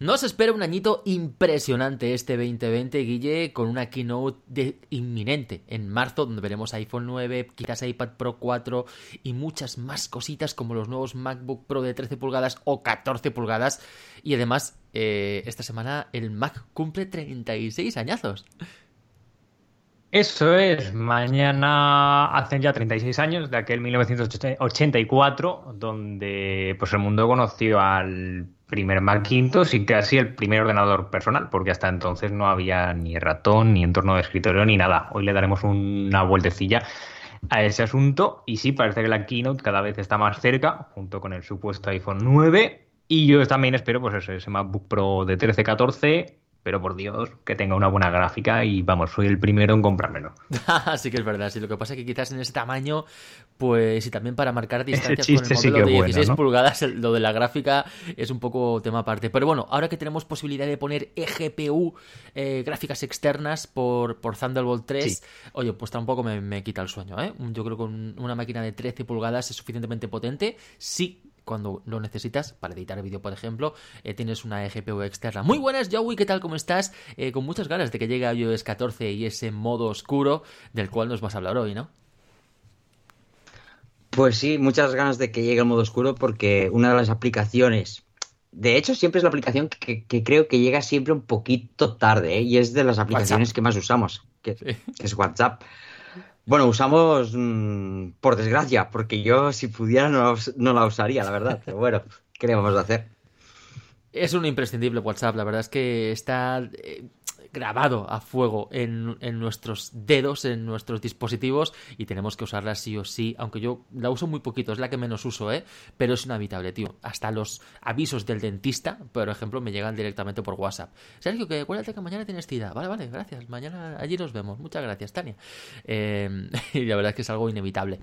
Nos espera un añito impresionante este 2020, Guille, con una keynote de inminente en marzo, donde veremos iPhone 9, quizás iPad Pro 4 y muchas más cositas como los nuevos MacBook Pro de 13 pulgadas o 14 pulgadas. Y además, eh, esta semana el Mac cumple 36 añazos. Eso es, mañana hacen ya 36 años de aquel 1984, donde pues el mundo conoció al primer Macintosh y casi el primer ordenador personal, porque hasta entonces no había ni ratón, ni entorno de escritorio, ni nada. Hoy le daremos una vueltecilla a ese asunto y sí, parece que la keynote cada vez está más cerca, junto con el supuesto iPhone 9. Y yo también espero pues ese, ese MacBook Pro de 13-14 pero por Dios, que tenga una buena gráfica y vamos, soy el primero en comprármelo. sí que es verdad, sí, lo que pasa es que quizás en ese tamaño, pues y también para marcar distancias con el modelo de 16 pulgadas, lo de la gráfica es un poco tema aparte. Pero bueno, ahora que tenemos posibilidad de poner eGPU, eh, gráficas externas por, por Thunderbolt 3, oye, pues tampoco me, me quita el sueño, ¿eh? Yo creo que una máquina de 13 pulgadas es suficientemente potente, sí cuando lo necesitas para editar vídeo, por ejemplo, eh, tienes una GPU externa. Muy buenas, Joey, ¿qué tal? ¿Cómo estás? Eh, con muchas ganas de que llegue iOS 14 y ese modo oscuro del cual nos vas a hablar hoy, ¿no? Pues sí, muchas ganas de que llegue el modo oscuro porque una de las aplicaciones, de hecho siempre es la aplicación que, creo que llega siempre un poquito tarde ¿eh? y es de las aplicaciones que más usamos, que es WhatsApp. Bueno, usamos mm, por desgracia, porque yo si pudiera no, la usaría, la verdad. Pero bueno, ¿qué le vamos a hacer? Es un imprescindible WhatsApp, la verdad es que está... Eh, grabado a fuego en, nuestros dedos, en nuestros dispositivos y tenemos que usarla sí o sí, aunque yo la uso muy poquito, es la que menos uso, ¿eh? pero es inevitable, tío. Hasta los avisos del dentista, por ejemplo, me llegan directamente por WhatsApp. Sergio, que acuérdate que mañana tienes tida. Vale, vale, gracias. Mañana allí nos vemos. Muchas gracias, Tania. Eh, y la verdad es que es algo inevitable.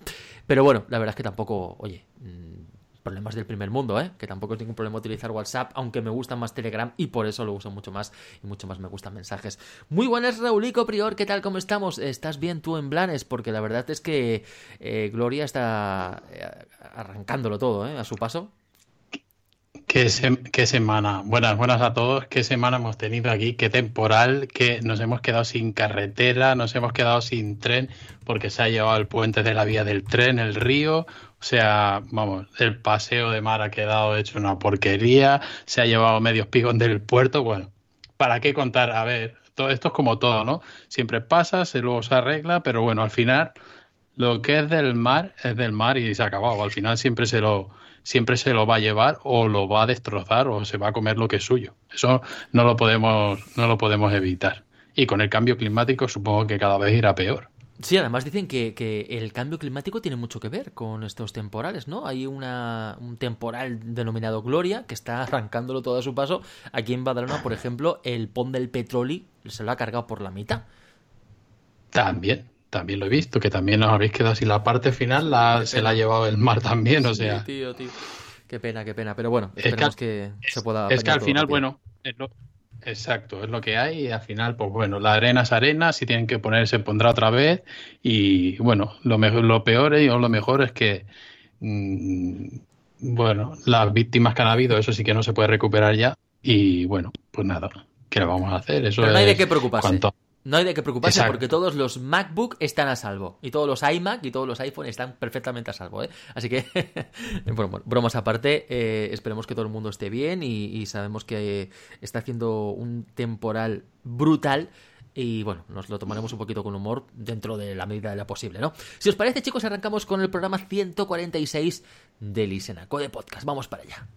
Pero bueno, la verdad es que tampoco, oye... Mm, problemas del primer mundo, ¿eh? que tampoco es ningún problema utilizar WhatsApp, aunque me gusta más Telegram y por eso lo uso mucho más y mucho más me gustan mensajes. Muy buenas, Raulico Prior, ¿qué tal? ¿Cómo estamos? ¿Estás bien tú en Blanes? Porque la verdad es que eh, Gloria está eh, arrancándolo todo ¿eh? a su paso. ¿Qué, qué, semana. Buenas, buenas a todos. ¿Qué semana hemos tenido aquí? Qué temporal, que nos hemos quedado sin carretera, nos hemos quedado sin tren, porque se ha llevado el puente de la vía del tren, el río. O sea, vamos, el paseo de mar ha quedado hecho una porquería, se ha llevado medios pigos del puerto. Bueno, ¿para qué contar? A ver, todo esto es como todo, ¿no? Siempre pasa, se luego se arregla, pero bueno, al final lo que es del mar es del mar y se ha acabado. Al final siempre se lo siempre se lo va a llevar o lo va a destrozar o se va a comer lo que es suyo. Eso no lo podemos no lo podemos evitar. Y con el cambio climático supongo que cada vez irá peor. Sí, además dicen que, el cambio climático tiene mucho que ver con estos temporales, ¿no? Hay una, un temporal denominado Gloria que está arrancándolo todo a su paso. Aquí en Badalona, por ejemplo, el pon del petróleo se lo ha cargado por la mitad. También, también lo he visto, que también nos habéis quedado así. La parte final la, se la ha llevado el mar también, o sea. tío, tío. Qué pena, qué pena. Pero bueno, esperemos que, se pueda. Es que al final, bueno, Exacto, es lo que hay y al final, pues bueno, la arena es arena, si tienen que poner se pondrá otra vez y bueno, lo, mejor, lo peor o lo mejor es que, mm, bueno, las víctimas que han habido, eso sí que no se puede recuperar ya y bueno, pues nada, ¿qué le vamos a hacer? Eso Pero no hay de qué preocuparse. No hay de qué preocuparse porque todos los MacBook están a salvo. Y todos los iMac y todos los iPhone están perfectamente a salvo. ¿eh? Así que, bueno, bromas aparte, eh, esperemos que todo el mundo esté bien y, sabemos que está haciendo un temporal brutal. Y bueno, nos lo tomaremos un poquito con humor dentro de la medida de lo posible, ¿no? Si os parece, chicos, arrancamos con el programa 146 de Lisenaco de Podcast. Vamos para allá.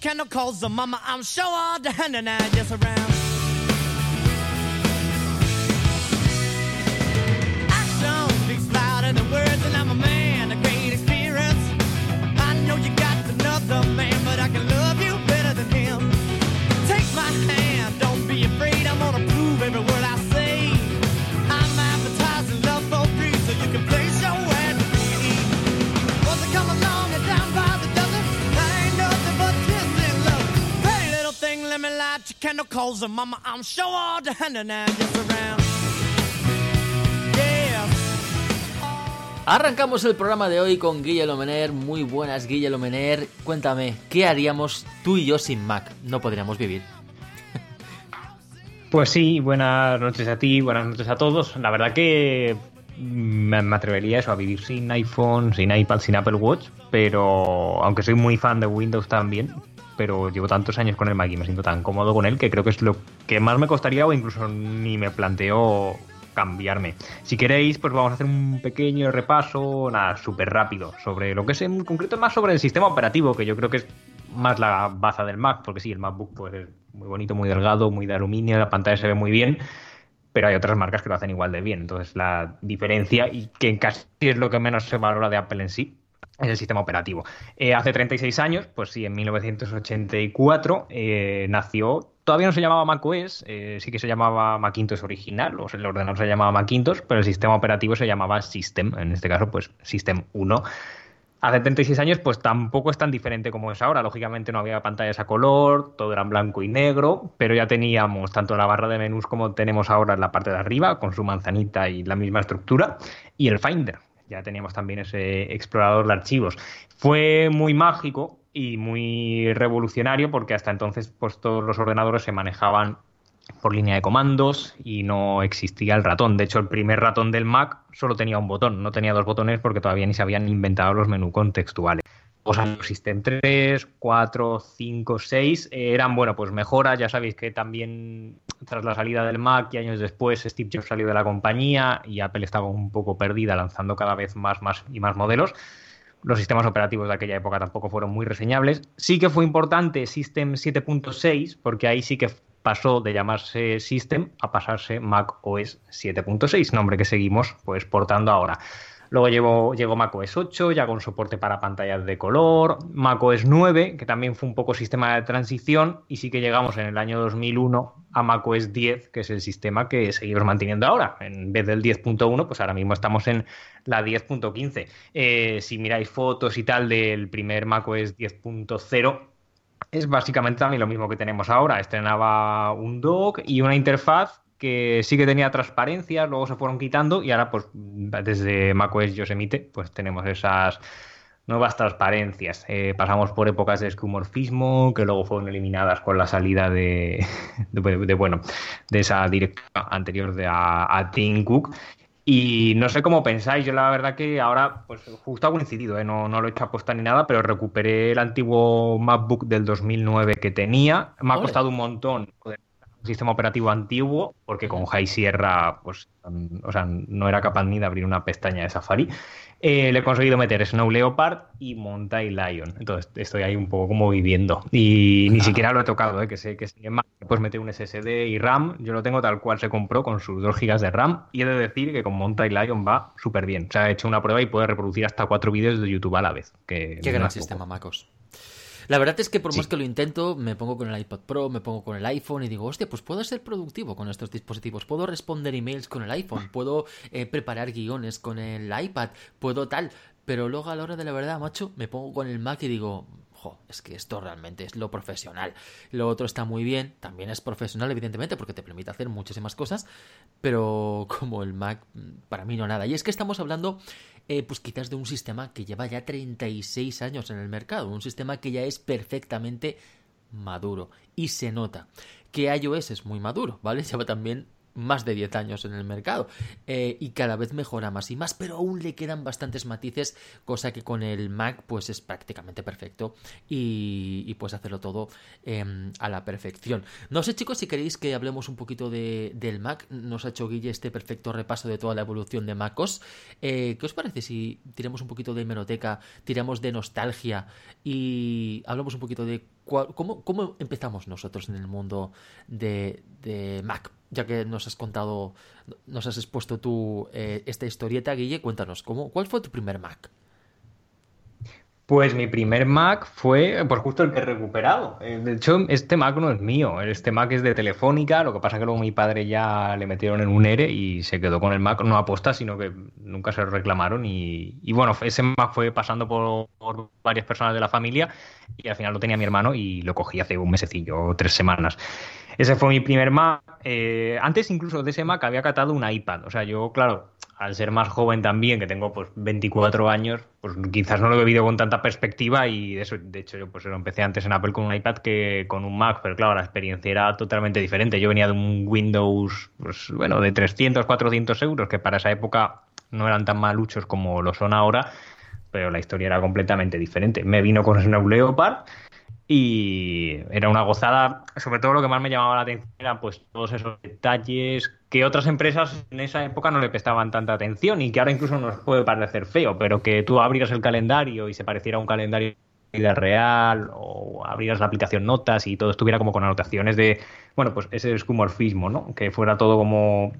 Candle calls the uh, mama. I'm sure all the hand and I just around. Action speaks louder than words, and I'm a man of great experience. I know you got another man, but I can love you better than him. Take my hand, candle calls her mama. I'm sure all the hand and around. Arrancamos el programa de hoy con Guille Lomener. Muy buenas, Guille Lomener. Cuéntame, ¿qué haríamos tú y yo sin Mac? No podríamos vivir. Pues sí, buenas noches a ti, buenas noches a todos. La verdad que me, me atrevería eso, a vivir sin iPhone, sin iPad, sin Apple Watch, pero aunque soy muy fan de Windows también, pero llevo tantos años con el Mac y me siento tan cómodo con él que creo que es lo que más me costaría o incluso ni me planteo cambiarme. Si queréis, pues vamos a hacer un pequeño repaso, nada, súper rápido, sobre lo que es en concreto más sobre el sistema operativo, que yo creo que es más la baza del Mac, porque sí, el MacBook pues, es muy bonito, muy delgado, muy de aluminio, la pantalla se ve muy bien, pero hay otras marcas que lo hacen igual de bien. Entonces la diferencia, y que casi es lo que menos se valora de Apple en sí, es el sistema operativo. Eh, hace 36 años, pues sí, en 1984 eh, nació, todavía no se llamaba macOS, eh, sí que se llamaba Macintosh original, o el ordenador se llamaba Macintosh, pero el sistema operativo se llamaba System, en este caso pues System 1. Hace 36 años, pues tampoco es tan diferente como es ahora. Lógicamente no había pantallas a color, todo era en blanco y negro, pero ya teníamos tanto la barra de menús como tenemos ahora en la parte de arriba, con su manzanita y la misma estructura, y el Finder. Ya teníamos también ese explorador de archivos. Fue muy mágico y muy revolucionario porque hasta entonces pues todos los ordenadores se manejaban por línea de comandos y no existía el ratón. De hecho, el primer ratón del Mac solo tenía un botón, no tenía dos botones porque todavía ni se habían inventado los menús contextuales. Los System 3, 4, 5, 6 eh, eran, bueno, pues mejoras. Ya sabéis que también tras la salida del Mac y años después Steve Jobs salió de la compañía y Apple estaba un poco perdida lanzando cada vez más, más y más modelos. Los sistemas operativos de aquella época tampoco fueron muy reseñables. Sí que fue importante System 7.6 porque ahí sí que pasó de llamarse System a pasarse Mac OS 7.6, nombre que seguimos pues portando ahora. Luego llegó, llegó Mac OS 8, ya con soporte para pantallas de color, Mac OS 9, que también fue un poco sistema de transición, y sí que llegamos en el año 2001 a Mac OS 10, que es el sistema que seguimos manteniendo ahora. En vez del 10.1, pues ahora mismo estamos en la 10.15. Eh, si miráis fotos y tal del primer Mac OS 10.0, es básicamente también lo mismo que tenemos ahora. Estrenaba un dock y una interfaz que sí que tenía transparencia, luego se fueron quitando y ahora pues desde macOS Yosemite pues tenemos esas nuevas transparencias. Eh, pasamos por épocas de escumorfismo que luego fueron eliminadas con la salida de, de, de bueno de esa directiva anterior de a, a Tim Cook y no sé cómo pensáis, yo la verdad que ahora, pues justo ha coincidido, ¿eh? no, no lo he hecho aposta ni nada, pero recuperé el antiguo MacBook del 2009 que tenía. Me ha costado un montón sistema operativo antiguo, porque con High Sierra, pues, o sea, no era capaz ni de abrir una pestaña de Safari. Eh, le he conseguido meter Snow Leopard y Mountain Lion. Entonces estoy ahí un poco como viviendo. Y ni siquiera lo he tocado, ¿eh? que sé que sí, en Mac puedes meter un SSD y RAM. Yo lo tengo tal cual se compró con sus 2 GB de RAM. Y he de decir que con Mountain Lion va súper bien. O sea, he hecho una prueba y puede reproducir hasta cuatro vídeos de YouTube a la vez. Que Qué gran sistema, Macos. La verdad es que por Sí. más que lo intento, me pongo con el iPad Pro, me pongo con el iPhone y digo, hostia, pues puedo ser productivo con estos dispositivos, puedo responder emails con el iPhone, puedo eh, preparar guiones con el iPad, puedo tal, pero luego a la hora de la verdad, macho, me pongo con el Mac y digo, jo, es que esto realmente es lo profesional. Lo otro está muy bien, también es profesional, evidentemente, porque te permite hacer muchísimas cosas, pero como el Mac, mm, para mí no nada. Y es que estamos hablando, eh, pues quizás de un sistema que lleva ya 36 años en el mercado, un sistema que ya es perfectamente maduro y se nota que iOS es muy maduro, ¿vale? Lleva también más de 10 años en el mercado eh, y cada vez mejora más y más, pero aún le quedan bastantes matices, cosa que con el Mac pues es prácticamente perfecto y, y hacerlo todo eh, a la perfección. No sé chicos si queréis que hablemos un poquito de, del Mac, nos ha hecho Guille este perfecto repaso de toda la evolución de MacOS. Eh, ¿Qué os parece si tiramos un poquito de hemeroteca, tiramos de nostalgia y hablamos un poquito de cómo, cómo empezamos nosotros en el mundo de, de Mac? Ya que nos has contado, nos has expuesto tú eh, esta historieta, Guille, cuéntanos, ¿cómo, ¿cuál fue tu primer Mac? Pues mi primer Mac fue pues justo el que he recuperado. Eh, De hecho, este Mac no es mío, este Mac es de Telefónica, lo que pasa que luego mi padre ya le metieron en un ERE y se quedó con el Mac, no aposta, sino que nunca se lo reclamaron y, bueno, ese Mac fue pasando por varias personas de la familia y al final lo tenía mi hermano y lo cogí hace un mesecillo o tres semanas. Ese fue mi primer Mac. Eh, antes incluso de ese Mac había catado un iPad. O sea, yo, claro, al ser más joven también, que tengo pues 24 años, pues quizás no lo he vivido con tanta perspectiva y de, eso, de hecho yo pues lo empecé antes en Apple con un iPad que con un Mac, pero claro, la experiencia era totalmente diferente. Yo venía de un Windows, pues bueno, de 300, 400 euros, que para esa época no eran tan maluchos como lo son ahora, pero la historia era completamente diferente. Me vino con Snow Leopard y era una gozada. Sobre todo lo que más me llamaba la atención eran pues todos esos detalles que otras empresas en esa época no le prestaban tanta atención y que ahora incluso nos puede parecer feo, pero que tú abrieras el calendario y se pareciera a un calendario de vida real o abrieras la aplicación notas y todo estuviera como con anotaciones de, bueno, pues ese escumorfismo, ¿no? Que fuera todo como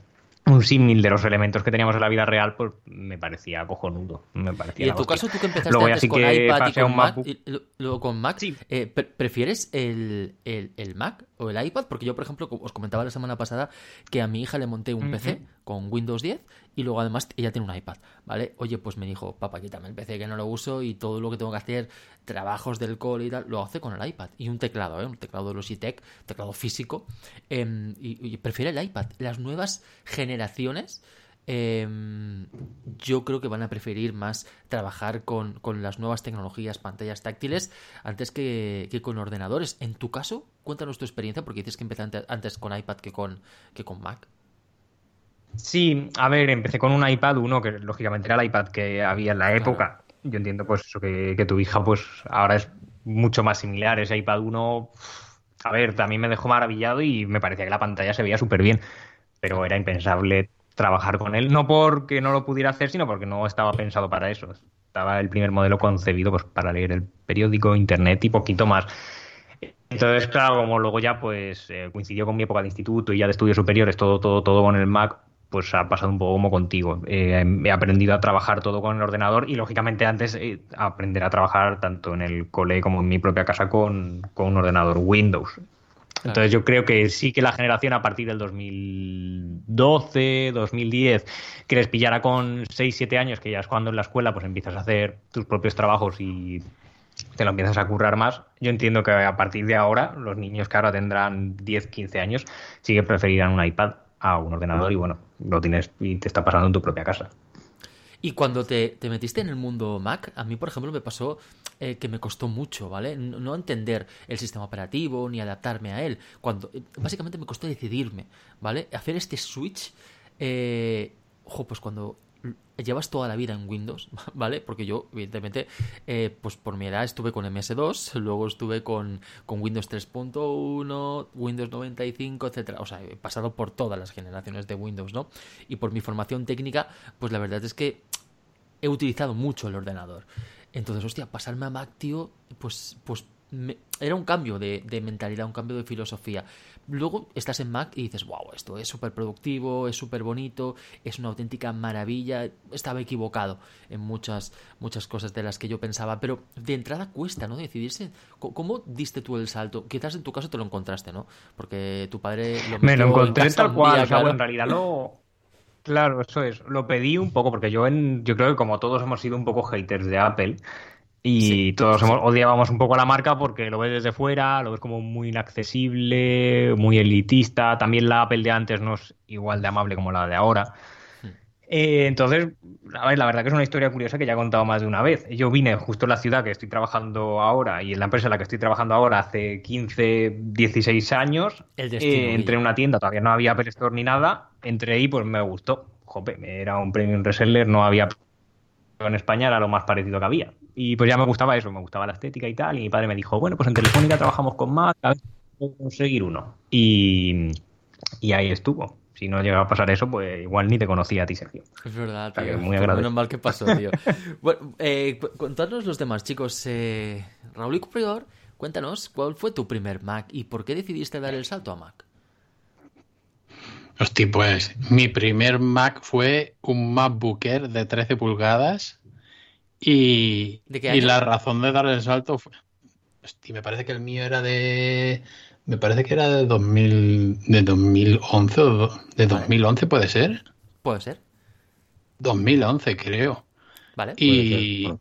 un símil de los elementos que teníamos en la vida real, pues me parecía cojonudo. Me parecía Y en tu hostia. caso, tú que empezaste Luego antes con que iPad y con Mac, MacBook. y lo- luego con Mac, Sí. eh, pre- ¿prefieres el, el- el Mac o el iPad? Porque yo, por ejemplo, os comentaba la semana pasada que a mi hija le monté un PC con Windows 10 y luego además ella tiene un iPad, ¿vale? Oye, pues me dijo, papá, quítame el PC que no lo uso y todo lo que tengo que hacer, trabajos del cole y tal, lo hace con el iPad. Y un teclado, ¿eh? Un teclado de Logitech, teclado físico. em, y, y prefiere el iPad. Las nuevas generaciones... em, yo creo que van a preferir más trabajar con, con las nuevas tecnologías, pantallas táctiles, antes que, que con ordenadores. En tu caso, cuéntanos tu experiencia, porque dices que empezaste antes con iPad que con, que con Mac. Sí, a ver, empecé con un iPad 1, que lógicamente era el iPad que había en la época. Yo entiendo pues eso que, que tu hija pues ahora es mucho más similar. Ese iPad 1, a ver, también me dejó maravillado y me parecía que la pantalla se veía súper bien, pero era impensable trabajar con él, no porque no lo pudiera hacer, sino porque no estaba pensado para eso. Estaba el primer modelo concebido pues para leer el periódico, internet y poquito más. Entonces, claro, como luego ya pues eh, coincidió con mi época de instituto y ya de estudios superiores, todo, todo, todo con el Mac, pues ha pasado un poco como contigo. Eh, he aprendido a trabajar todo con el ordenador y lógicamente antes eh, aprender a trabajar tanto en el cole como en mi propia casa con, con un ordenador Windows. Entonces yo creo que sí que la generación a partir del 2012, 2010, que les pillara con 6, 7 años, que ya es cuando en la escuela pues empiezas a hacer tus propios trabajos y te lo empiezas a currar más. Yo entiendo que a partir de ahora, los niños que ahora tendrán 10, 15 años, sí que preferirán un iPad a un ordenador y bueno, lo tienes y te está pasando en tu propia casa. Y cuando te, te metiste en el mundo Mac, a mí, por ejemplo, me pasó eh, que me costó mucho, ¿vale? No, entender el sistema operativo ni adaptarme a él. Cuando, eh, básicamente me costó decidirme, ¿vale? Hacer este switch, eh, ojo, pues cuando llevas toda la vida en Windows, ¿vale? Porque yo, evidentemente, eh, pues por mi edad estuve con MS2, luego estuve con, con Windows 3.1, Windows 95, etcétera. O sea, he pasado por todas las generaciones de Windows, ¿no? Y por mi formación técnica, pues la verdad es que he utilizado mucho el ordenador. Entonces, hostia, pasarme a Mac, tío, pues, pues era un cambio de mentalidad, un cambio de filosofía. Luego estás en Mac y dices, wow, esto es súper productivo, es súper bonito, es una auténtica maravilla. Estaba equivocado en muchas, muchas cosas de las que yo pensaba, pero de entrada cuesta, ¿no? Decidirse. ¿Cómo diste tú el salto? Quizás en tu caso te lo encontraste, ¿no? Porque tu padre lo Me lo encontré tal cual, día, o sea, claro. en realidad lo... Claro, eso es. Lo pedí un poco porque yo en, yo creo que como todos hemos sido un poco haters de Apple y Sí, todos hemos- odiábamos un poco la marca porque lo ves desde fuera, lo ves como muy inaccesible, muy elitista. También la Apple de antes no es igual de amable como la de ahora. Hmm. Eh, entonces, a ver, la verdad que es una historia curiosa que ya he contado más de una vez. Yo vine justo en la ciudad que estoy trabajando ahora y en la empresa en la que estoy trabajando ahora hace 15, 16 años. El Eh, entré en una tienda, todavía no había Apple Store ni nada. Entré ahí, pues me gustó. Jope, era un premium reseller, no había en España, era lo más parecido que había. Y pues ya me gustaba eso, me gustaba la estética y tal. Y mi padre me dijo, bueno, pues en Telefónica trabajamos con Mac, a ver si puedo conseguir uno. Y, y ahí estuvo. Si no llegaba a pasar eso, pues igual ni te conocía a ti, Sergio. Es verdad, O sea, tío. muy agradecido. menos mal que pasó, tío. bueno, eh, contadnos los demás, chicos. Eh, Raúl y Prior, Cuéntanos, ¿cuál fue tu primer Mac y por qué decidiste dar el salto a Mac? Hostia, pues mi primer Mac fue un MacBook Air de 13 pulgadas y, ¿De qué y la razón de dar el salto fue... Hostia, me parece que el mío era de... Me parece que era de 2000, de 2011 o de 2011 puede ser. Puede ser, 2011 creo. ¿vale? Y, Bueno.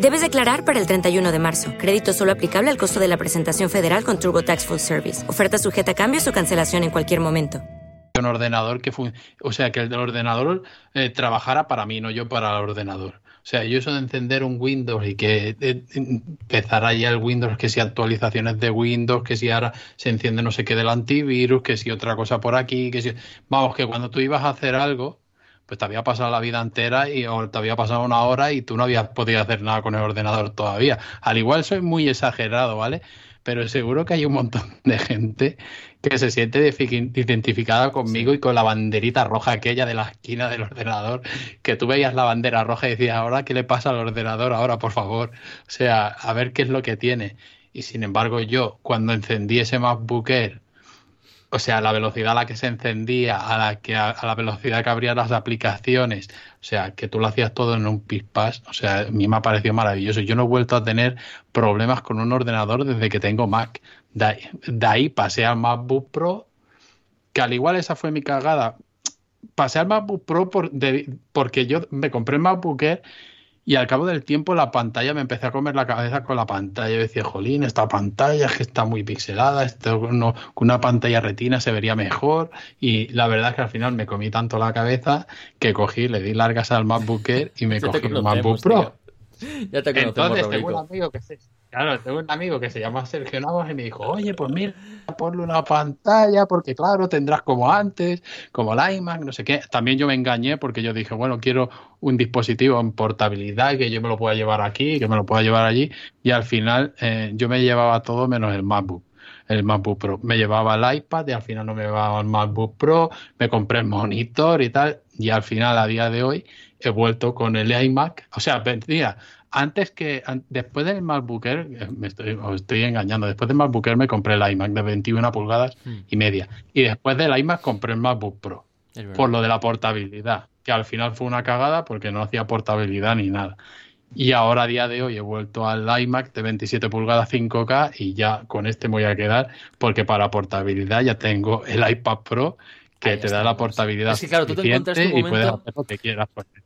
Debes declarar para el 31 de marzo. Crédito solo aplicable al costo de la presentación federal con TurboTax Full Service. Oferta sujeta a cambios o cancelación en cualquier momento. un ordenador que o sea que el ordenador eh, trabajara para mí no yo para el ordenador o sea yo eso de encender un Windows y que eh, empezara ya el Windows que si actualizaciones de Windows que si ahora se enciende no sé qué del antivirus que si otra cosa por aquí que si vamos que cuando tú ibas a hacer algo pues te había pasado la vida entera y o te había pasado una hora y tú no habías podido hacer nada con el ordenador todavía. Al igual soy muy exagerado, ¿vale? Pero seguro que hay un montón de gente que se siente identificada conmigo y con la banderita roja aquella de la esquina del ordenador, que tú veías la bandera roja y decías, ahora qué le pasa al ordenador, ahora por favor, o sea, a ver qué es lo que tiene. Y sin embargo yo, cuando encendí ese MacBook Air, o sea, la velocidad a la que se encendía, a la que a, la velocidad que abrían las aplicaciones, o sea, que tú lo hacías todo en un pispás, o sea, a mí me ha parecido maravilloso. Yo no he vuelto a tener problemas con un ordenador desde que tengo Mac. De ahí pasé al MacBook Pro, que al igual esa fue mi cagada. Pasé al MacBook Pro por, de- porque yo me compré el MacBook Air y al cabo del tiempo la pantalla me empecé a comer la cabeza con la pantalla. Yo decía, jolín, esta pantalla es que está muy pixelada, esto no- con una pantalla retina se vería mejor. Y la verdad es que al final me comí tanto la cabeza que cogí, le di largas al MacBook Air y me cogí conocemos, MacBook Pro. tío. Ya te conocemos, Entonces tengo un Roblico. amigo que se, claro, tengo un amigo que se llama Sergio Navas y me dijo, oye, pues mira, ponle una pantalla porque claro, tendrás como antes, como la iMac, no sé qué. También yo me engañé porque yo dije, bueno, quiero un dispositivo en portabilidad que yo me lo pueda llevar aquí, que me lo pueda llevar allí y al final eh, yo me llevaba todo menos el MacBook. El MacBook Pro. Me llevaba el iPad y al final no me llevaba el MacBook Pro, me compré el monitor y tal, y al final, a día de hoy, he vuelto con el iMac. O sea, mira, antes que, después del MacBook Air, eh, me estoy, os estoy engañando, después del MacBook Air me compré el iMac de 21 pulgadas Hmm. y media. Y después del iMac compré el MacBook Pro, por lo de la portabilidad, que al final fue una cagada porque no hacía portabilidad ni nada. Y ahora a día de hoy he vuelto al iMac de 27 pulgadas 5K y ya con este me voy a quedar porque para portabilidad ya tengo el iPad Pro que Ahí te da la estamos. portabilidad Es que, claro, tú te encontraste un y puedes hacer lo que quieras. él.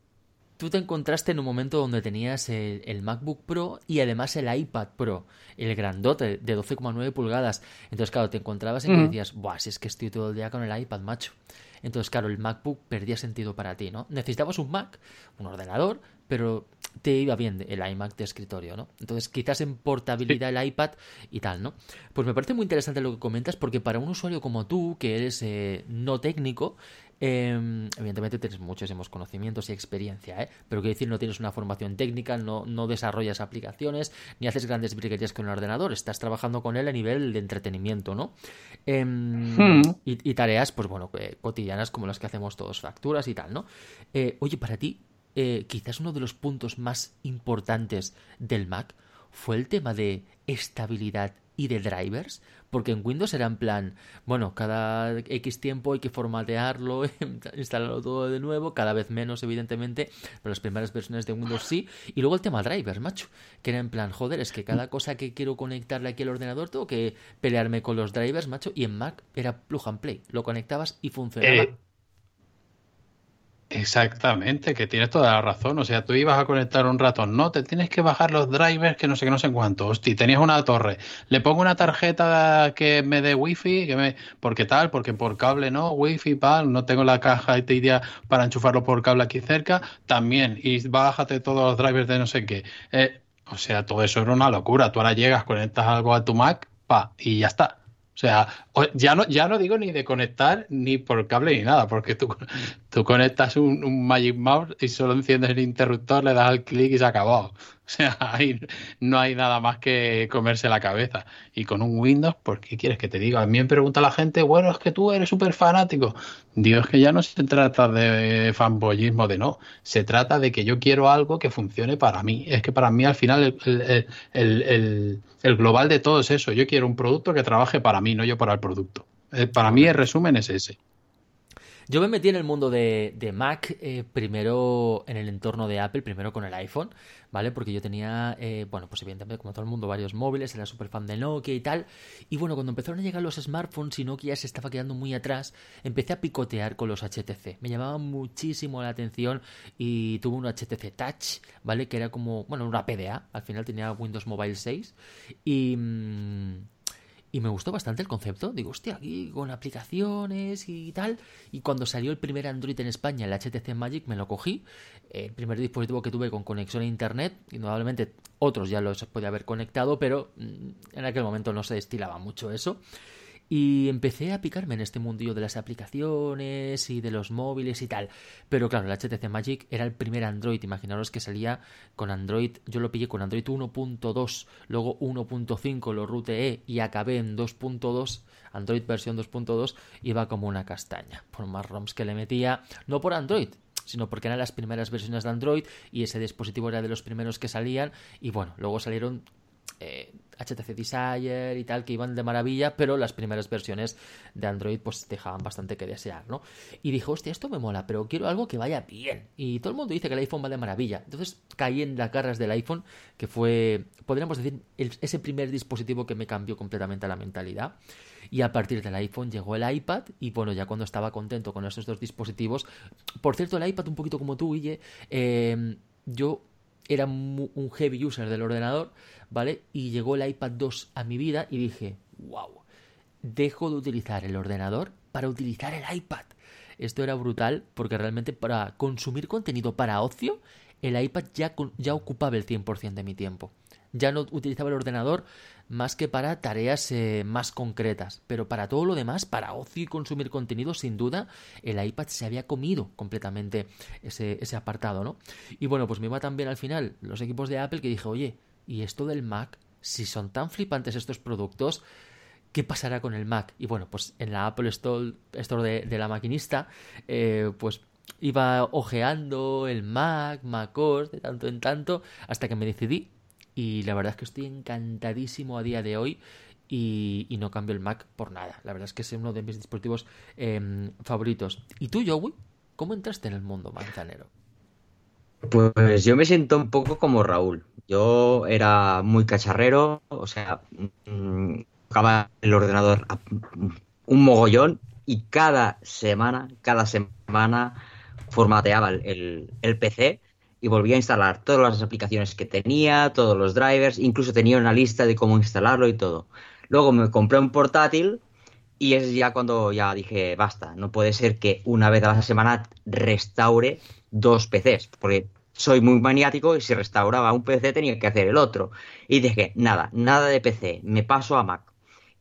Tú te encontraste en un momento donde tenías el, el MacBook Pro y además el iPad Pro, el grandote de 12,9 pulgadas. Entonces, claro, te encontrabas en que Mm. decías, Buah, si es que estoy todo el día con el iPad, macho. Entonces, claro, el MacBook perdía sentido para ti, ¿no? Necesitabas un Mac, un ordenador, pero te iba bien el iMac de escritorio, ¿no? Entonces, quizás en portabilidad el iPad y tal, ¿no? Pues me parece muy interesante lo que comentas porque para un usuario como tú, que eres eh, no técnico, eh, evidentemente tienes muchísimos conocimientos y experiencia, ¿eh? pero quiero decir, no tienes una formación técnica, no, no desarrollas aplicaciones, ni haces grandes briguerías con el ordenador, estás trabajando con él a nivel de entretenimiento, ¿no? Em, Hmm. y, y tareas, pues bueno, eh, cotidianas como las que hacemos todos, facturas y tal, ¿no? Eh, oye, para ti, eh, quizás uno de los puntos más importantes del Mac fue el tema de estabilidad y de drivers? Porque en Windows era en plan, bueno, cada X tiempo hay que formatearlo, instalarlo todo de nuevo, cada vez menos, evidentemente, pero las primeras versiones de Windows sí. Y luego el tema drivers, macho, que era en plan, joder, es que cada cosa que quiero conectarle aquí al ordenador tengo que pelearme con los drivers, macho, y en Mac era plug and play, lo conectabas y funcionaba. Eh, Exactamente, que tienes toda la razón. O sea, tú ibas a conectar un ratón, no, te tienes que bajar los drivers que no sé qué, no sé cuánto. Hostia, tenías una torre. Le pongo una tarjeta que me dé wifi, que me, porque tal, porque por cable no, wifi, pal, no tengo la caja idea para enchufarlo por cable aquí cerca, también. Y bájate todos los drivers de no sé qué. Eh, o sea, todo eso era una locura. Tú ahora llegas, conectas algo a tu Mac, pa, y ya está. O sea, ya no, ya no digo ni de conectar ni por cable ni nada, porque tú, tú conectas un, un Magic Mouse y solo enciendes el interruptor, le das al clic y se ha acabado. O sea, ahí no hay nada más que comerse la cabeza. Y con un Windows, ¿por qué quieres que te diga? A mí me pregunta la gente, bueno, es que tú eres súper fanático. Dios, que ya no se trata de fanboyismo, de no. Se trata de que yo quiero algo que funcione para mí. Es que para mí al final el, el, el, el, el global de todo es eso. Yo quiero un producto que trabaje para mí, no yo para el producto. Eh, Para mí el resumen es ese. Yo me metí en el mundo de, Mac, eh, primero en el entorno de Apple, primero con el iPhone, ¿vale? Porque yo tenía, eh, bueno, pues evidentemente como todo el mundo, varios móviles, era súper fan de Nokia y tal. Y bueno, cuando empezaron a llegar los smartphones y Nokia se estaba quedando muy atrás, empecé a picotear con los HTC. Me llamaba muchísimo la atención y tuve un HTC Touch, ¿vale? Que era como, bueno, una PDA, al final tenía Windows Mobile 6 y... mm, y me gustó bastante el concepto. Digo, hostia, aquí con aplicaciones y tal. Y cuando salió el primer Android en España, el HTC Magic, me lo cogí. El primer dispositivo que tuve con conexión a internet. Indudablemente otros ya los podía haber conectado, pero mm, en aquel momento no se destilaba mucho eso. Y empecé a picarme en este mundillo de las aplicaciones y de los móviles y tal. Pero claro, el HTC Magic era el primer Android. Imaginaros que salía con Android. Yo lo pillé con Android 1.2, luego 1.5 lo ruteé y acabé en 2.2. Android versión 2.2 iba como una castaña. Por más ROMs que le metía. No por Android, sino porque eran las primeras versiones de Android y ese dispositivo era de los primeros que salían. Y bueno, luego salieron eh, HTC Desire y tal, que iban de maravilla, pero las primeras versiones de Android pues dejaban bastante que desear, ¿no? Y dije, hostia, esto me mola, pero quiero algo que vaya bien. Y todo el mundo dice que el iPhone va de maravilla. Entonces caí en las garras del iPhone, que fue, podríamos decir, ese primer dispositivo que me cambió completamente la mentalidad. Y a partir del iPhone llegó el iPad y bueno, ya cuando estaba contento con esos dos dispositivos, por cierto, el iPad un poquito como tú, Guille, eh, yo era un heavy user del ordenador, ¿vale? Y llegó el iPad 2 a mi vida y dije, wow, dejo de utilizar el ordenador para utilizar el iPad. Esto era brutal porque realmente para consumir contenido para ocio, el iPad ya, ya ocupaba el 100% de mi tiempo. Ya no utilizaba el ordenador más que para tareas eh, más concretas, pero para todo lo demás, para ocio y consumir contenido, sin duda, el iPad se había comido completamente ese, ese apartado, ¿no? Y bueno, pues me iba tan bien al final los equipos de Apple que dije, oye, ¿y esto del Mac? Si son tan flipantes estos productos, ¿qué pasará con el Mac? Y bueno, pues en la Apple Store, Store de, de la maquinista, eh, pues iba ojeando el Mac, MacOS, de tanto en tanto, hasta que me decidí. Y la verdad es que estoy encantadísimo a día de hoy y, no cambio el Mac por nada. La verdad es que es uno de mis dispositivos eh, favoritos. ¿Y tú, Joey? ¿Cómo entraste en el mundo manzanero? Pues yo me siento un poco como Raúl. Yo era muy cacharrero, o sea, mm, tocaba el ordenador a- un mogollón y cada semana, cada semana formateaba el- el PC y volvía a instalar todas las aplicaciones que tenía, todos los drivers, incluso tenía una lista de cómo instalarlo y todo. Luego me compré un portátil y es ya cuando ya dije, basta, no puede ser que una vez a la semana restaure dos PCs, porque soy muy maniático y si restauraba un PC tenía que hacer el otro. Y dije, nada, nada de PC, me paso a Mac.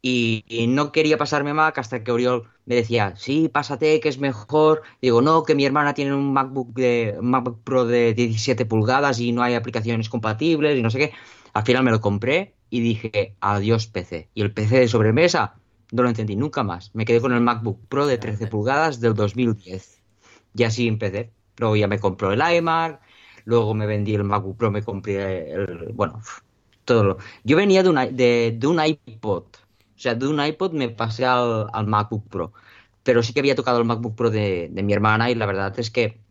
Y, y no quería pasarme a Mac hasta que Oriol me decía, sí, pásate, que es mejor. Digo, no, que mi hermana tiene un MacBook, de, MacBook Pro de 17 pulgadas y no hay aplicaciones compatibles y no sé qué. Al final me lo compré y dije, adiós PC. Y el PC de sobremesa, no lo entendí nunca más. Me quedé con el MacBook Pro de 13 pulgadas del 2010. Y así empecé. Luego ya me compró el iMac, luego me vendí el MacBook Pro, me compré el... Bueno, todo lo- Yo venía de, una, de, de un iPod. O sea, de un iPod me pasé al, MacBook Pro. Pero sí que había tocado el MacBook Pro de, de mi hermana y la verdad es que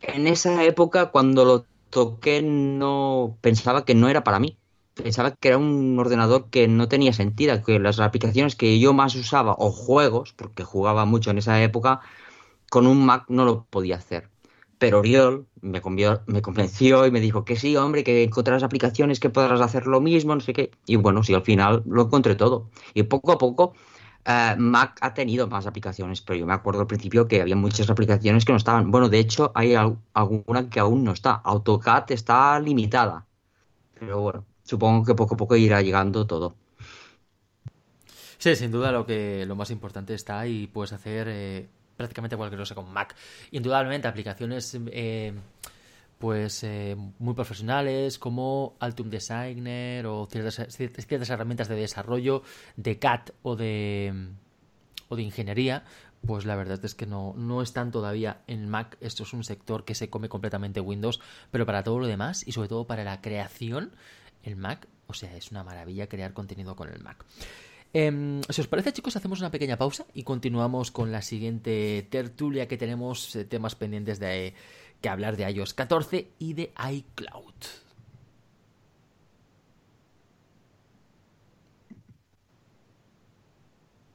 en esa época cuando lo toqué no pensaba que no era para mí. Pensaba que era un ordenador que no tenía sentido, que las aplicaciones que yo más usaba o juegos, porque jugaba mucho en esa época, con un Mac no lo podía hacer. Pero Oriol me, convenció y me dijo que sí, hombre, que encontrarás aplicaciones que podrás hacer lo mismo, no sé qué. Y bueno, sí, al final lo encontré todo. Y poco a poco eh, Mac ha tenido más aplicaciones, pero yo me acuerdo al principio que había muchas aplicaciones que no estaban. Bueno, de hecho, hay al- alguna que aún no está. AutoCAD está limitada. Pero bueno, supongo que poco a poco irá llegando todo. Sí, sin duda lo que lo más importante está y puedes hacer eh, prácticamente cualquier cosa con Mac. Indudablemente aplicaciones eh, pues eh, muy profesionales como Altum Designer o ciertas, ciertas herramientas de desarrollo de CAD o de o de ingeniería, pues la verdad es que no, no están todavía en Mac. Esto es un sector que se come completamente Windows, pero para todo lo demás y sobre todo para la creación, el Mac, o sea, es una maravilla crear contenido con el Mac. Em, si os parece, chicos, hacemos una pequeña pausa y continuamos con la siguiente tertulia que tenemos eh, temas pendientes de que hablar de iOS 14 y de iCloud.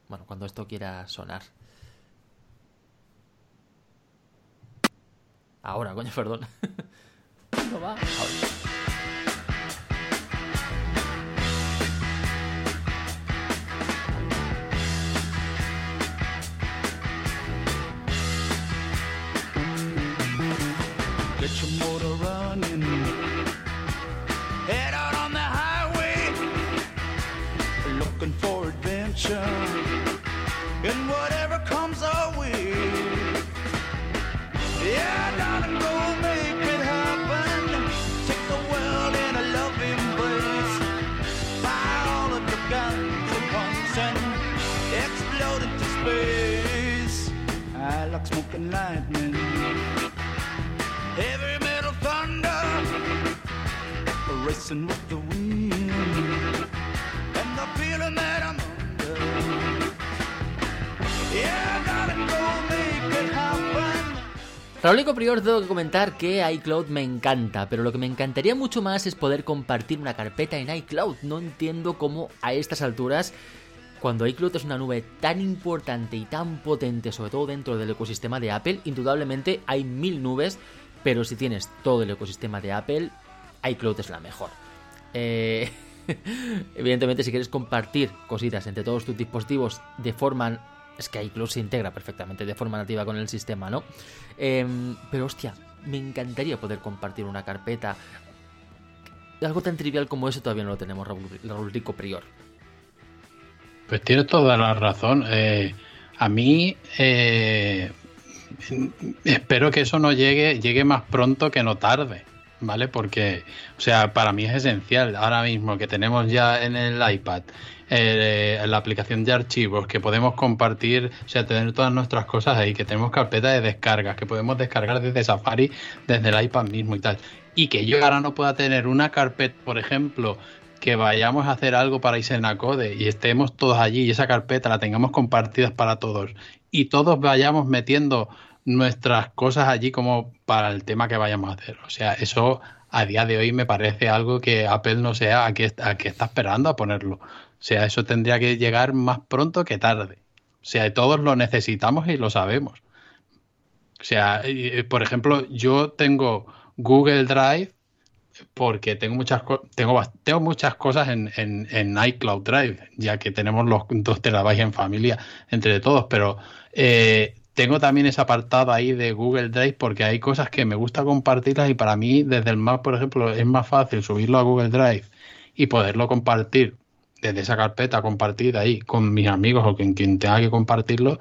Bueno, cuando esto quiera sonar. Ahora, coño, perdón. ¿Cuándo va? Ahora. Lightning. Heavy metal thunder, racing with the wind, and the feeling that Prior, tengo que comentar que iCloud me encanta, pero lo que me encantaría mucho más es poder compartir una carpeta en iCloud. No entiendo cómo a estas alturas, cuando iCloud es una nube tan importante y tan potente, sobre todo dentro del ecosistema de Apple, indudablemente hay mil nubes, pero si tienes todo el ecosistema de Apple, iCloud es la mejor. Eh, evidentemente, si quieres compartir cositas entre todos tus dispositivos de forma es que iCloud se integra perfectamente de forma nativa con el sistema, ¿no? Em, pero hostia, me encantaría poder compartir una carpeta. Algo tan trivial como eso todavía no lo tenemos, Raúl, Rico Prior. Pues tienes toda la razón. Eh, a mí eh, espero que eso no llegue, llegue más pronto que no tarde, ¿vale? Porque, o sea, para mí es esencial ahora mismo que tenemos ya en el iPad eh, la aplicación de archivos, que podemos compartir, o sea, tener todas nuestras cosas ahí, que tenemos carpetas de descargas, que podemos descargar desde Safari, desde el iPad mismo y tal. Y que yo ahora no pueda tener una carpeta, por ejemplo, que vayamos a hacer algo para Isenacode y estemos todos allí y esa carpeta la tengamos compartidas para todos y todos vayamos metiendo nuestras cosas allí como para el tema que vayamos a hacer. O sea, eso a día de hoy me parece algo que Apple no sea a qué, a qué está esperando a ponerlo. O sea, eso tendría que llegar más pronto que tarde. O sea, todos lo necesitamos y lo sabemos. O sea, eh, por ejemplo, yo tengo Google Drive porque tengo muchas tengo, tengo muchas cosas en, en, en iCloud Drive, ya que tenemos los dos terabytes en familia entre todos, pero eh, tengo también ese apartado ahí de Google Drive porque hay cosas que me gusta compartirlas y para mí desde el Mac, por ejemplo, es más fácil subirlo a Google Drive y poderlo compartir desde esa carpeta compartida ahí con mis amigos o con quien tenga que compartirlo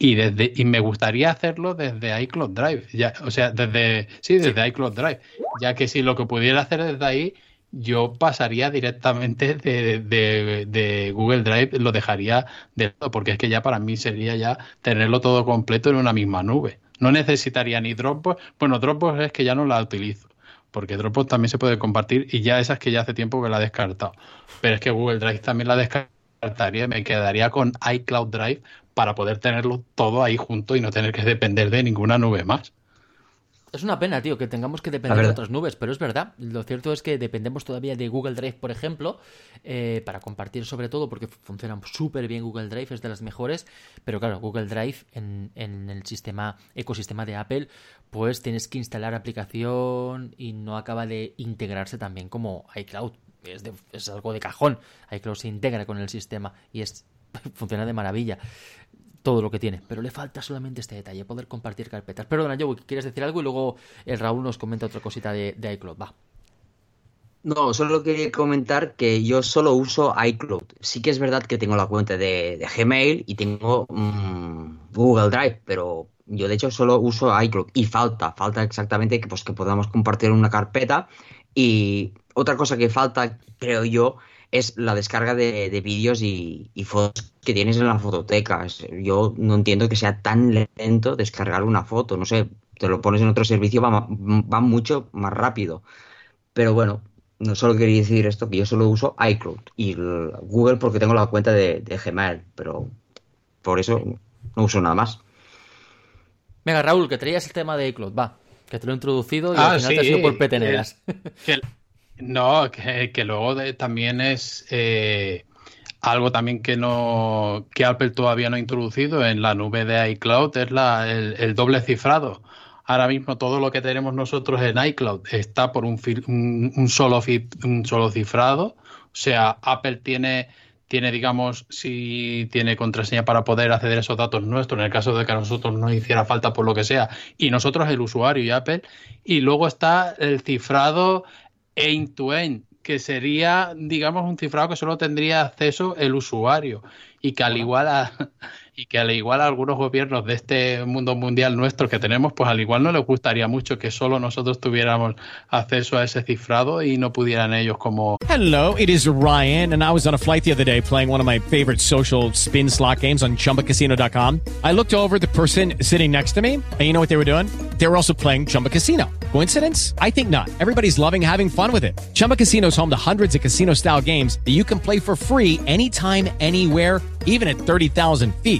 y desde y me gustaría hacerlo desde iCloud Drive, ya, o sea, desde sí, desde iCloud Drive, ya que si lo que pudiera hacer desde ahí, yo pasaría directamente de, de- de Google Drive, lo dejaría de lado, porque es que ya para mí sería ya tenerlo todo completo en una misma nube. No necesitaría ni Dropbox, bueno, Dropbox es que ya no la utilizo, porque Dropbox también se puede compartir y ya esa es que ya hace tiempo que la he descartado. Pero es que Google Drive también la descartaría me quedaría con iCloud Drive para poder tenerlo todo ahí junto y no tener que depender de ninguna nube más. Es una pena, tío, que tengamos que depender de otras nubes, pero es verdad. Lo cierto es que dependemos todavía de Google Drive, por ejemplo, eh, para compartir sobre todo, porque funciona súper bien Google Drive, es de las mejores. Pero claro, Google Drive en, en el sistema, ecosistema de Apple, pues tienes que instalar aplicación y no acaba de integrarse también como iCloud. Es, algo de cajón. iCloud se integra con el sistema y es funciona de maravilla todo lo que tiene, pero le falta solamente este detalle, poder compartir carpetas. Perdona, Joey, ¿quieres decir algo? Y luego el Raúl nos comenta otra cosita de, de iCloud. Va. No, solo quería comentar que yo solo uso iCloud. Sí que es verdad que tengo la cuenta de, de Gmail y tengo mm, Google Drive, pero yo de hecho solo uso iCloud. Y falta, falta exactamente que, pues, que podamos compartir una carpeta. Y otra cosa que falta, creo yo, es la descarga de, de vídeos y, y fotos que tienes en la fototeca. Yo no entiendo que sea tan lento descargar una foto. No sé, te lo pones en otro servicio, va, mucho más rápido. Pero bueno, no solo quería decir esto, que yo solo uso iCloud y Google porque tengo la cuenta de, de Gmail, pero por eso no uso nada más. Venga, Raúl, que traías el tema de iCloud. Va, que te lo he introducido y Ah, al final te ha sido por peteneras. Que- no, que, luego también es eh, algo también que no que Apple todavía no ha introducido en la nube de iCloud es la, el, el doble cifrado. Ahora mismo todo lo que tenemos nosotros en iCloud está por un, fil- un, solo, un solo cifrado. O sea, Apple tiene, tiene, digamos, si tiene contraseña para poder acceder a esos datos nuestros, en el caso de que a nosotros nos hiciera falta por lo que sea, y nosotros el usuario y Apple. Y luego está el cifrado end-to-end, que sería, digamos, un cifrado que solo tendría acceso el usuario y que al igual a, y que al igual a algunos gobiernos de este mundo mundial nuestro que tenemos, pues al igual no les gustaría mucho que solo nosotros tuviéramos acceso a ese cifrado y no pudieran ellos como Hello, it is Ryan, and I was on a flight the other day playing one of my favorite social spin slot games on chumbacasino.com. I looked over the person sitting next to me, and you know what they were doing? They were also playing Chumba Casino. Coincidence? I think not. Everybody's loving having fun with it. Chumba Casino is home to hundreds of casino style games that you can play for free anytime, anywhere, even at 30,000 feet.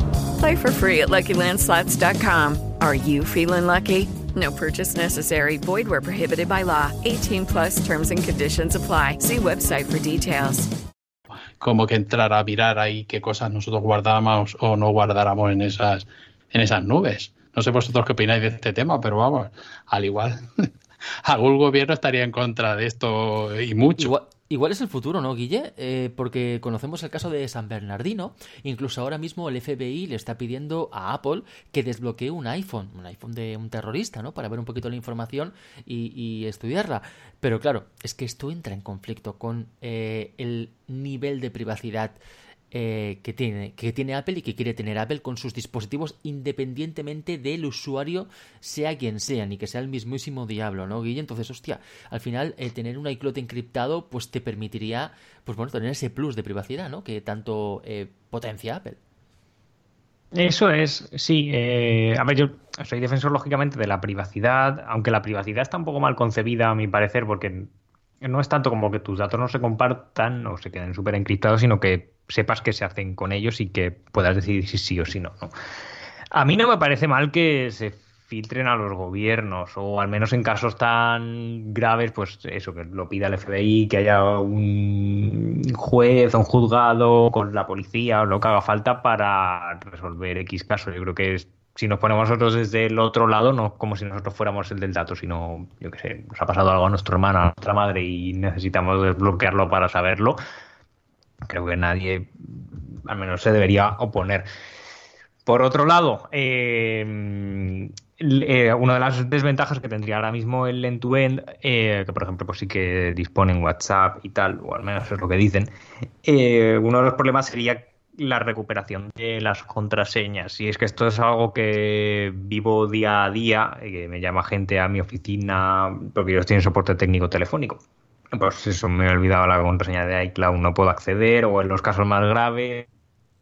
Play for free at LuckyLandSlots.com. Are you feeling lucky? No purchase necessary. Void where prohibited by law. 18 plus terms and conditions apply. See website for details. como que entrar a mirar ahí qué cosas nosotros guardáramos o no guardáramos en esas en esas nubes. No sé vosotros qué opináis de este tema, pero vamos, al igual algún gobierno estaría en contra de esto y mucho. Igual, igual es el futuro, ¿no, Guille? Eh, porque conocemos el caso de San Bernardino. Incluso ahora mismo el FBI le está pidiendo a Apple que desbloquee un iPhone, un iPhone de un terrorista, ¿no? Para ver un poquito la información y, estudiarla. Pero claro, es que esto entra en conflicto con eh, el nivel de privacidad eh, que, tiene, que tiene Apple y que quiere tener Apple con sus dispositivos independientemente del usuario, sea quien sea, ni que sea el mismísimo diablo, ¿no, Guille? Entonces, hostia, al final eh, tener un iCloud encriptado pues te permitiría, pues bueno, tener ese plus de privacidad, ¿no? Que tanto eh, potencia Apple. Eso es, sí. a ver, yo soy defensor lógicamente de la privacidad, aunque la privacidad está un poco mal concebida a mi parecer, porque no es tanto como que tus datos no se compartan o se queden súper encriptados, sino que sepas qué se hacen con ellos y que puedas decidir si sí o si no. A mí no me parece mal que se filtren a los gobiernos, o al menos en casos tan graves, pues eso, que lo pida el FBI, que haya un juez un juzgado con la policía o lo que haga falta para resolver X caso. Yo creo que si nos ponemos nosotros desde el otro lado, no como si nosotros fuéramos el del dato, sino, yo qué sé, nos ha pasado algo a nuestro hermano, a nuestra madre y necesitamos desbloquearlo para saberlo, creo que nadie, al menos se debería oponer. Por otro lado, eh, eh, una de las desventajas que tendría ahora mismo el end-to-end, eh, que por ejemplo pues sí que disponen WhatsApp y tal, o al menos es lo que dicen, eh, uno de los problemas sería la recuperación de las contraseñas. Y es que esto es algo que vivo día a día, que me llama gente a mi oficina porque ellos tienen soporte técnico telefónico. Pues eso, me he olvidado la contraseña de iCloud, no puedo acceder, o en los casos más graves,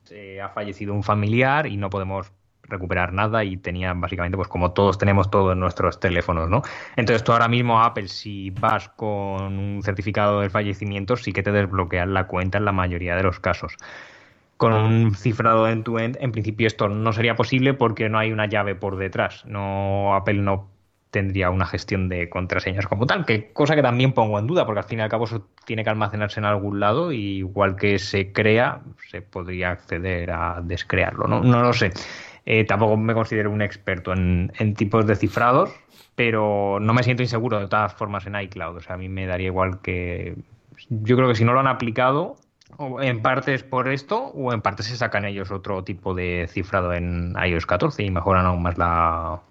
eh, ha fallecido un familiar y no podemos recuperar nada y tenía básicamente pues como todos tenemos todo en nuestros teléfonos, ¿no? Entonces tú ahora mismo Apple si vas con un certificado de fallecimiento sí que te desbloquean la cuenta en la mayoría de los casos. Con un cifrado end-to-end, en principio esto no sería posible porque no hay una llave por detrás. No Apple no tendría una gestión de contraseñas como tal, que cosa que también pongo en duda, porque al fin y al cabo eso tiene que almacenarse en algún lado y igual que se crea, se podría acceder a descrearlo, ¿no? Lo sé. Eh, tampoco me considero un experto en, tipos de cifrados, pero no me siento inseguro de todas formas en iCloud. O sea, a mí me daría igual que... Yo creo que si no lo han aplicado, o en parte es por esto, o en parte se sacan ellos otro tipo de cifrado en iOS 14 y mejoran aún más la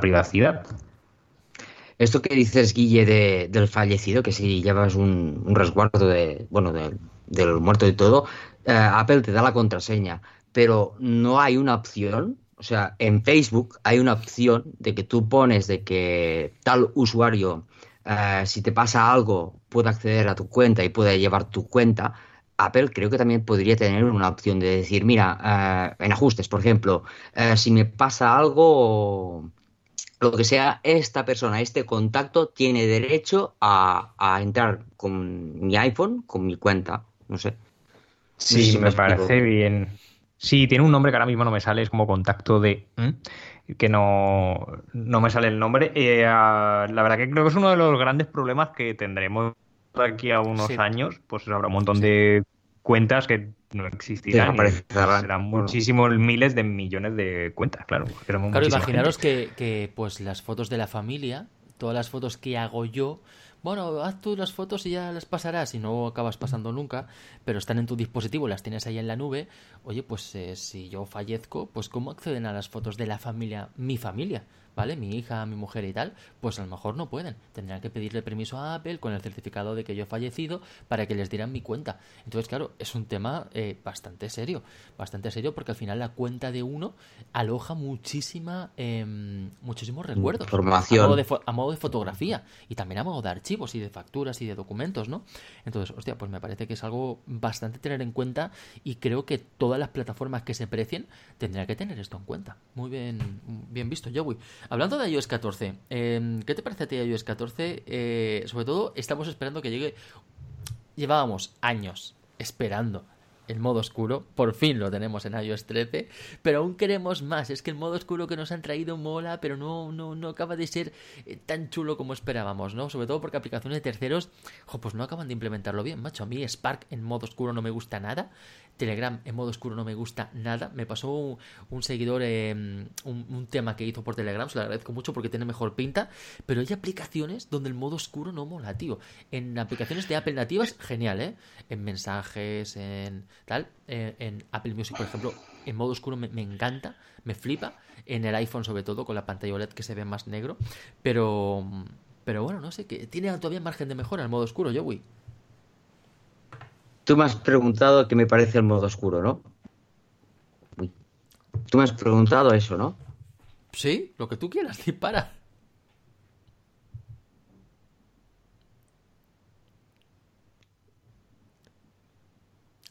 privacidad. Esto que dices, Guille, de- del fallecido, que si llevas un, resguardo de, bueno, de- del muerto y todo, eh, Apple te da la contraseña, pero no hay una opción, o sea, en Facebook hay una opción de que tú pones de que tal usuario, eh, si te pasa algo, puede acceder a tu cuenta y puede llevar tu cuenta. Apple creo que también podría tener una opción de decir, mira, eh, en ajustes, por ejemplo, eh, si me pasa algo lo que sea, esta persona, este contacto tiene derecho a, a entrar con mi iPhone, con mi cuenta. No sé. Sí, No sé si me parece bien. Sí, tiene un nombre que ahora mismo no me sale, es como contacto de... ¿m? que no, no me sale el nombre. Eh, la verdad que creo que es uno de los grandes problemas que tendremos de aquí a unos Sí. años. Pues habrá un montón de cuentas que no existirán. Desaparecerán. serán muchísimos miles de millones de cuentas, claro. Claro, imaginaros que, que, pues las fotos de la familia, todas las fotos que hago yo, bueno, haz tú las fotos y ya las pasarás y no acabas pasando nunca, pero están en tu dispositivo, las tienes ahí en la nube. Oye, pues eh, si yo fallezco, pues ¿cómo acceden a las fotos de la familia, mi familia? ¿Vale? Mi hija, mi mujer y tal, pues a lo mejor no pueden. Tendrán que pedirle permiso a Apple con el certificado de que yo he fallecido para que les dieran mi cuenta. Entonces, claro, es un tema eh, bastante serio. Bastante serio porque al final la cuenta de uno aloja muchísima, em, muchísimos recuerdos. Información. A modo, de fo- a modo de fotografía y también a modo de archivos y de facturas y de documentos, ¿no? Entonces, hostia, pues me parece que es algo bastante tener en cuenta y creo que todas las plataformas que se precien tendrán que tener esto en cuenta. Muy bien, bien visto, Joey. Hablando de iOS 14, em, ¿qué te parece a ti iOS 14? Eh, sobre todo, estamos esperando que llegue llevábamos años esperando el modo oscuro, por fin lo tenemos en iOS 13, pero aún queremos más. Es que el modo oscuro que nos han traído mola, pero no, no, no acaba de ser eh, tan chulo como esperábamos, ¿no? Sobre todo porque aplicaciones de terceros, pues no acaban de implementarlo bien, macho. A mí Spark en modo oscuro no me gusta nada, Telegram en modo oscuro no me gusta nada. Me pasó un, un seguidor eh, un, tema que hizo por Telegram, se lo agradezco mucho porque tiene mejor pinta, pero hay aplicaciones donde el modo oscuro no mola, tío. En aplicaciones de Apple nativas, genial, ¿eh? En mensajes, en tal. eh, en Apple Music, por ejemplo, en modo oscuro me, me encanta, me flipa. En el iPhone, sobre todo, con la pantalla OLED que se ve más negro. Pero, pero bueno, no sé, que tiene todavía margen de mejora el modo oscuro, Joey. Tú me has preguntado qué me parece el modo oscuro, ¿no? Uy. Tú me has preguntado eso, ¿no? Sí, lo que tú quieras, dispara.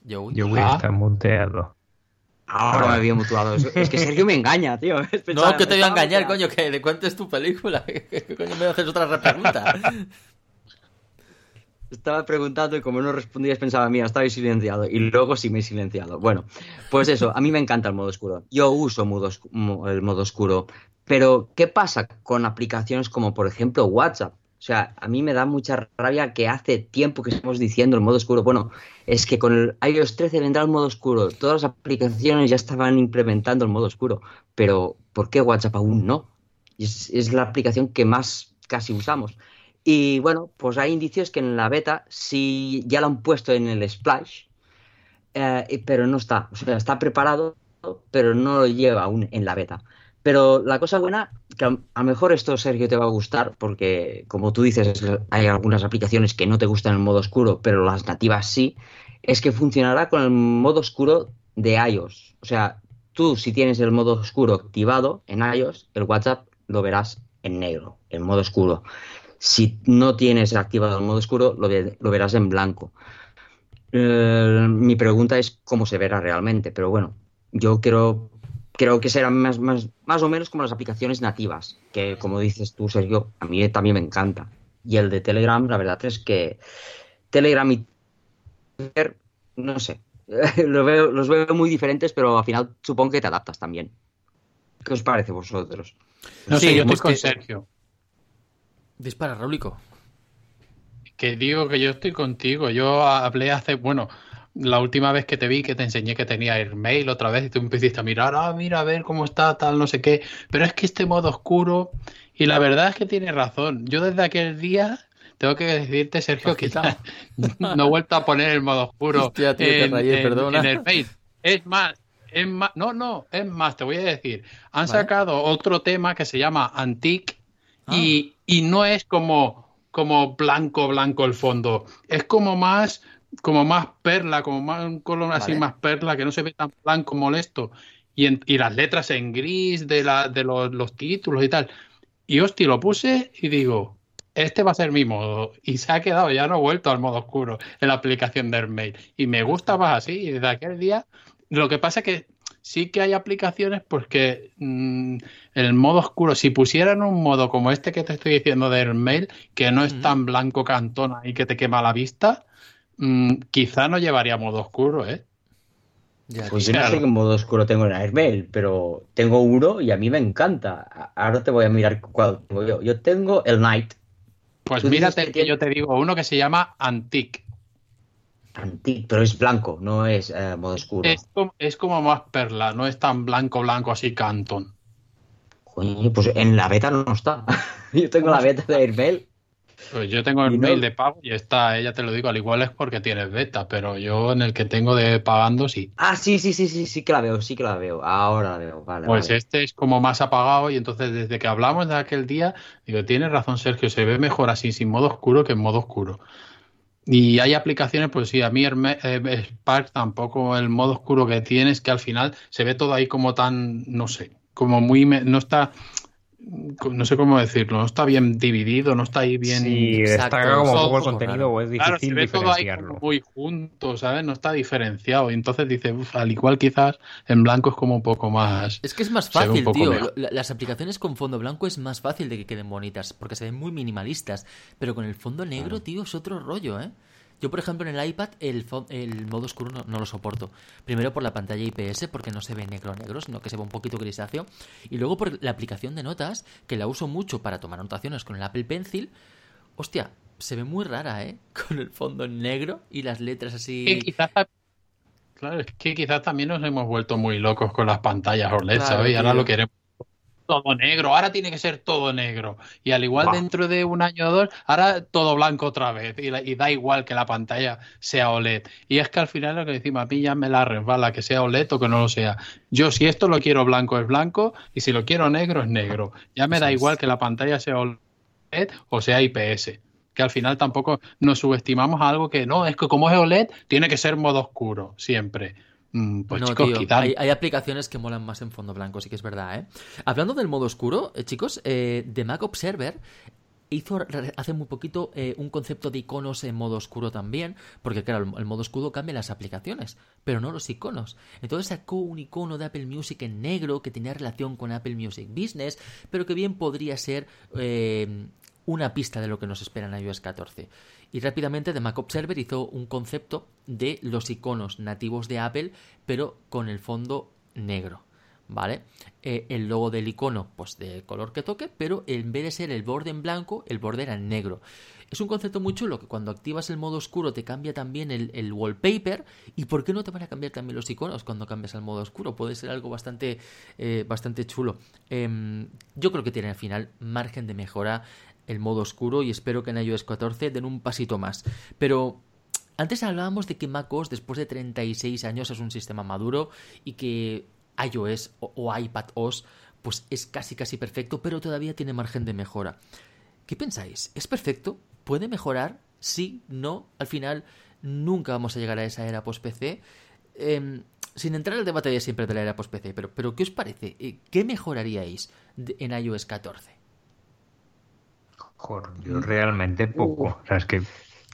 Joey. Yo voy a Ah. estar muteado. Ahora me había mutuado. Es, es que Sergio me engaña, tío. No, que te voy a engañar, coño, que le cuentes tu película. ¿Qué coño me haces otra pregunta? Estaba preguntando y como no respondías pensaba, mira, estaba silenciado. Y luego sí me he silenciado. Bueno, pues eso, a mí me encanta el modo oscuro. Yo uso el modo oscuro. Pero, ¿qué pasa con aplicaciones como, por ejemplo, WhatsApp? O sea, a mí me da mucha rabia que hace tiempo que estamos diciendo el modo oscuro. Bueno, es que con el iOS 13 vendrá el modo oscuro. Todas las aplicaciones ya estaban implementando el modo oscuro. Pero, ¿por qué WhatsApp aún no? Es la aplicación que más casi usamos. Y bueno, pues hay indicios que en la beta sí ya lo han puesto en el Splash, eh, pero no está. O sea, está preparado, pero no lo lleva aún en la beta. Pero la cosa buena, que a lo mejor esto, Sergio, te va a gustar, porque como tú dices, hay algunas aplicaciones que no te gustan en modo oscuro, pero las nativas sí, es que funcionará con el modo oscuro de iOS. O sea, tú si tienes el modo oscuro activado en iOS, el WhatsApp lo verás en negro, en modo oscuro. Si no tienes activado el modo oscuro, lo, ve- lo verás en blanco. Eh, mi pregunta es cómo se verá realmente, pero bueno, yo creo, creo que serán más, más, más o menos como las aplicaciones nativas, que como dices tú, Sergio, a mí también me encanta. Y el de Telegram, la verdad es que Telegram y Twitter, no sé, lo veo- los veo muy diferentes, pero al final supongo que te adaptas también. ¿Qué os parece a vosotros? No Sí, sé, yo estoy pues con que- Sergio. Dispara, Raulico. Que digo que yo estoy contigo. Yo hablé hace, bueno, la última vez que te vi, que te enseñé que tenía Airmail otra vez y tú empezaste a mirar, ah, mira, a ver cómo está, tal, no sé qué. Pero es que este modo oscuro, y la verdad es que tienes razón. Yo desde aquel día tengo que decirte, Sergio, que ya no he vuelto a poner el modo oscuro Hostia, tío, te rayé, en Airmail. Es más, es más, no, no, es más, te voy a decir, han Vale. sacado otro tema que se llama Antique Ah. y, y no es como, como blanco, blanco el fondo, es como más, como más perla, como más un color así más perla, que no se ve tan blanco molesto. Y, en- y las letras en gris de, la, de los, los títulos y tal. Y hostia, lo puse y digo, este va a ser mi modo. Y se ha quedado, ya no he vuelto al modo oscuro en la aplicación de Airmail. Y me gusta más así. Y desde aquel día, lo que pasa es que sí que hay aplicaciones, pues que mm, el modo oscuro, si pusieran un modo como este que te estoy diciendo de Airmail, que no es tan blanco cantona y que te quema la vista, mm, quizá no llevaría modo oscuro, ¿eh? Ya, Pues yo no sé qué modo oscuro tengo en Airmail, pero tengo uno y a mí me encanta. A- Ahora te voy a mirar cuál tengo yo. Yo tengo el Night Pues mírate que que tiene- yo te digo uno que se llama Antique. Antique, pero es blanco, no es eh, modo oscuro. Es como, es como más perla, no es tan blanco, blanco así cantón. Coño, pues en la beta no está. Yo tengo la beta de Airmail. Pues yo tengo el no- mail de pago y está, ella te lo digo, al igual es porque tienes beta, pero yo en el que tengo de pagando sí. Ah, sí, sí, sí, sí, sí que la veo, sí que la veo. Ahora la veo, vale. Pues vale. este es como más apagado y entonces desde que hablamos de aquel día, digo, tienes razón Sergio, se ve mejor así sin modo oscuro que en modo oscuro. Y hay aplicaciones, pues sí, a mí eh, Spark tampoco el modo oscuro que tienes, que al final se ve todo ahí como tan, no sé, como muy, no está, no sé cómo decirlo, no está bien dividido, no está ahí bien... Sí, destaca como poco el contenido o es Claro, se difícil ve todo ahí diferenciarlo. muy junto, ¿sabes? No está diferenciado. Y entonces dice, "Uf, al igual quizás en blanco es como un poco más... Es que es más fácil, tío. mejor. Las aplicaciones con fondo blanco es más fácil de que queden bonitas, porque se ven muy minimalistas. Pero con el fondo negro, tío, es otro rollo, ¿eh? Yo, por ejemplo, en el iPad el, el modo oscuro no, no lo soporto. Primero por la pantalla IPS, porque no se ve negro negro, sino que se ve un poquito grisáceo. Y luego por la aplicación de notas, que la uso mucho para tomar anotaciones con el Apple Pencil. Hostia, se ve muy rara, ¿eh? Con el fondo negro y las letras así... que quizás, claro, es que quizás también nos hemos vuelto muy locos con las pantallas OLED, Claro, ¿sabes? Y ahora lo queremos todo negro, ahora tiene que ser todo negro. Y al igual dentro de un año o dos, ahora todo blanco otra vez. Y, la- y da igual que la pantalla sea OLED. Y es que al final lo que decimos, a mí ya me la resbala, que sea OLED o que no lo sea. Yo si esto lo quiero blanco es blanco y si lo quiero negro es negro. Ya me da igual que la pantalla sea OLED o sea IPS. Que al final tampoco nos subestimamos a algo que no, es que como es OLED, tiene que ser modo oscuro, siempre. Mm, Pues no, chicos, tío, quitad. hay, hay aplicaciones que molan más en fondo blanco, sí que es verdad, ¿eh? Hablando del modo oscuro, eh, chicos, eh, The Mac Observer hizo hace muy poquito eh, un concepto de iconos en modo oscuro también, porque claro, el, el modo oscuro cambia las aplicaciones, pero no los iconos. Entonces sacó un icono de Apple Music en negro que tenía relación con Apple Music Business, pero que bien podría ser eh, una pista de lo que nos espera en iOS 14. Y rápidamente The Mac Observer hizo un concepto de los iconos nativos de Apple, pero con el fondo negro. ¿Vale? Eh, el logo del icono, pues de color que toque, pero en vez de ser el borde en blanco, el borde era en negro. Es un concepto muy chulo que cuando activas el modo oscuro te cambia también el, el wallpaper. ¿Y por qué no te van a cambiar también los iconos cuando cambias al modo oscuro? Puede ser algo bastante, eh, bastante chulo. Em, yo creo que tiene al final margen de mejora el modo oscuro y espero que en iOS 14 den un pasito más. Pero antes hablábamos de que macOS después de 36 años es un sistema maduro y que iOS o, o iPadOS pues es casi casi perfecto, pero todavía tiene margen de mejora. ¿Qué pensáis? ¿Es perfecto? ¿Puede mejorar? Sí, no, al final nunca vamos a llegar a esa era post-PC. Em, sin entrar al debate de siempre de la era post-PC, pero, pero ¿qué os parece? Eh, ¿Qué mejoraríais en iOS 14? Joder, yo realmente poco. O sea, es que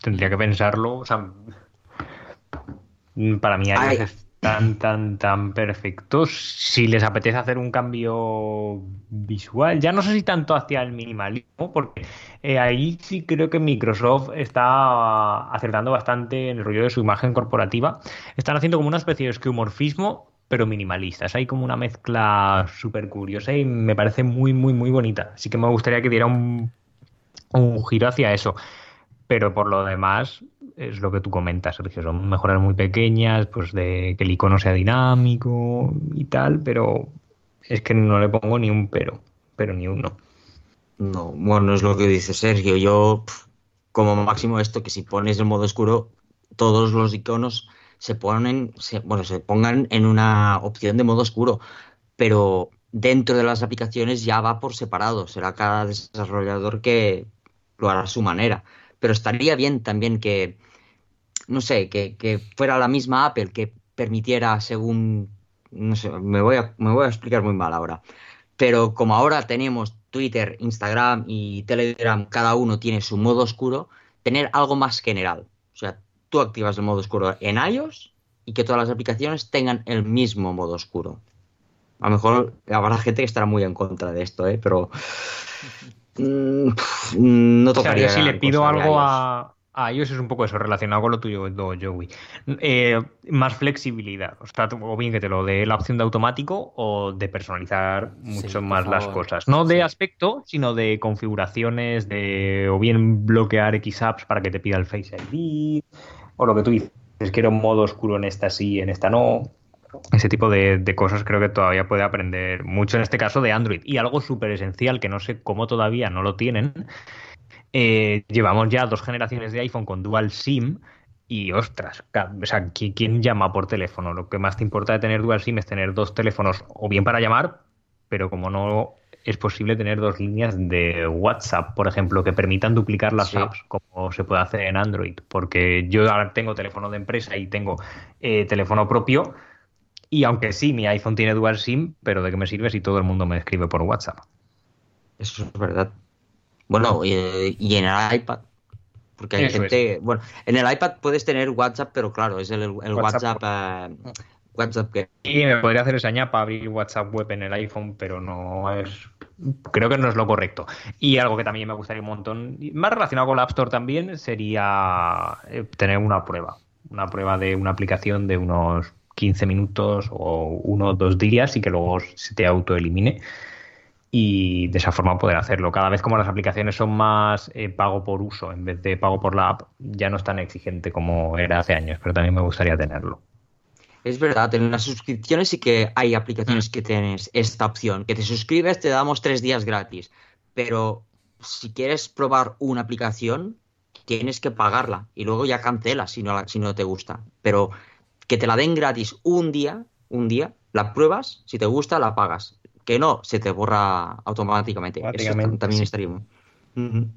tendría que pensarlo. O sea, mm, para mí iOS Ay. es tan, tan, tan perfecto. Si les apetece hacer un cambio visual, ya no sé si tanto hacia el minimalismo, porque eh, ahí sí creo que Microsoft está acertando bastante en el rollo de su imagen corporativa. Están haciendo como una especie de esquemorfismo, pero minimalistas. Hay como una mezcla súper curiosa y me parece muy, muy, muy bonita. Así que me gustaría que diera un, un giro hacia eso. Pero por lo demás, es lo que tú comentas, Sergio. Son mejoras muy pequeñas, pues de que el icono sea dinámico y tal, pero es que no le pongo ni un pero, pero ni uno. No, bueno, es lo que dice Sergio. Yo, como máximo esto, que si pones el modo oscuro, todos los iconos se ponen, bueno, se pongan en una opción de modo oscuro, pero dentro de las aplicaciones ya va por separado. Será cada desarrollador que lo hará a su manera. Pero estaría bien también que, no sé, que, que fuera la misma Apple que permitiera según, no sé, me voy a, me voy a explicar muy mal ahora. Pero como ahora tenemos Twitter, Instagram y Telegram, cada uno tiene su modo oscuro, tener algo más general. O sea, tú activas el modo oscuro en iOS y que todas las aplicaciones tengan el mismo modo oscuro. A lo mejor habrá gente que estará muy en contra de esto, ¿eh? pero mm, pf, no O sea, tocaría. yo si le pido algo a, a iOS es un poco eso, relacionado con lo tuyo, Joey. Eh, más flexibilidad. O, sea, o bien que te lo dé la opción de automático o de personalizar mucho más las cosas. No de Sí. aspecto, sino de configuraciones, de o bien bloquear X apps para que te pida el Face ID, o lo que tú dices. Quiero un modo oscuro en esta sí, en esta no. Ese tipo de, de cosas creo que todavía puede aprender mucho en este caso de Android. Y algo súper esencial que no sé cómo todavía no lo tienen. eh, llevamos ya dos generaciones de iPhone con dual SIM. Y ostras, o sea, ¿qui- ¿quién llama por teléfono? Lo que más te importa de tener dual SIM es tener dos teléfonos o bien para llamar, pero como no es posible tener dos líneas de WhatsApp, por ejemplo, que permitan duplicar las Sí. apps como se puede hacer en Android, porque yo ahora tengo teléfono de empresa y tengo eh, teléfono propio, y aunque sí, mi iPhone tiene dual SIM, pero ¿de qué me sirve si todo el mundo me escribe por WhatsApp? Eso es verdad. Bueno, y, y en el iPad. Porque hay Eso gente. Bueno, en el iPad puedes tener WhatsApp, pero claro, es el, el WhatsApp. WhatsApp. eh, WhatsApp que. Y me podría hacer esa ñapa abrir WhatsApp web en el iPhone, pero no es. Creo que no es lo correcto. Y algo que también me gustaría un montón, más relacionado con la App Store también, sería eh, tener una prueba. Una prueba de una aplicación de unos 15 minutos o uno o dos días y que luego se te autoelimine. Y de esa forma poder hacerlo. Cada vez como las aplicaciones son más eh, pago por uso en vez de pago por la app, ya no es tan exigente como era hace años, pero también me gustaría tenerlo. Es verdad, en las suscripciones sí que hay Mm. aplicaciones que tienes esta opción. Que te suscribes, te damos tres días gratis. Pero si quieres probar una aplicación, tienes que pagarla. Y luego ya cancelas si no, si no te gusta. Pero que te la den gratis un día, un día, la pruebas, si te gusta, la pagas. Que no, se te borra automáticamente. Eso Automáticamente, también sí. estaría bien. Ujú.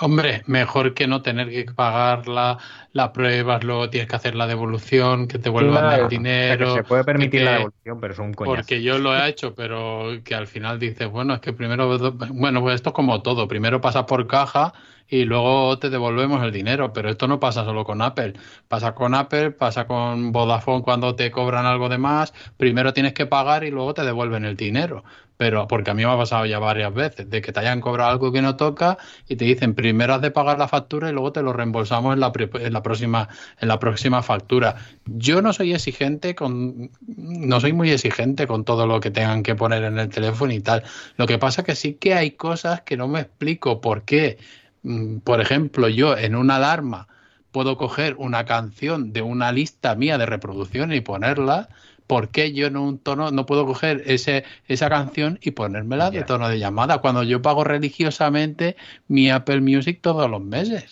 Hombre, mejor que no tener que pagar la, la pruebas, luego tienes que hacer la devolución, que te vuelvan Claro, el o sea, dinero. que se puede permitir que- la devolución, pero es un coñazo. Porque yo lo he hecho, pero que al final dices, bueno, es que primero, bueno, pues esto es como todo, primero pasas por caja y luego te devolvemos el dinero, pero esto no pasa solo con Apple, pasa con Apple, pasa con Vodafone cuando te cobran algo de más, primero tienes que pagar y luego te devuelven el dinero, pero porque a mí me ha pasado ya varias veces, de que te hayan cobrado algo que no toca y te dicen, primero has de pagar la factura y luego te lo reembolsamos en la, en la próxima en la próxima factura. Yo no soy exigente con no soy muy exigente con todo lo que tengan que poner en el teléfono y tal. Lo que pasa que sí que hay cosas que no me explico por qué. Mm, Por ejemplo, yo en una alarma puedo coger una canción de una lista mía de reproducción y ponerla. ¿Por qué yo en un tono no puedo coger ese, esa canción y ponérmela de tono de llamada cuando yo pago religiosamente mi Apple Music todos los meses?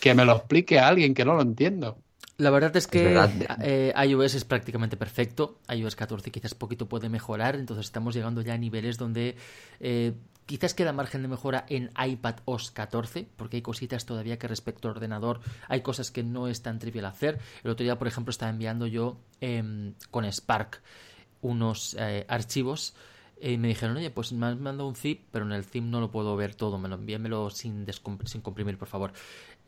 Que me lo explique alguien que no lo entiendo. La verdad es que verdad. eh, iOS es prácticamente perfecto. iOS 14 quizás poquito puede mejorar, entonces estamos llegando ya a niveles donde eh, quizás queda margen de mejora en iPad OS 14, porque hay cositas todavía que respecto al ordenador hay cosas que no es tan trivial hacer. El otro día, por ejemplo, estaba enviando yo em, con Spark unos eh, archivos y me dijeron, oye, pues me has mandado un zip, pero en el zip no lo puedo ver todo, me lo envíamelo sin, sin comprimir, por favor.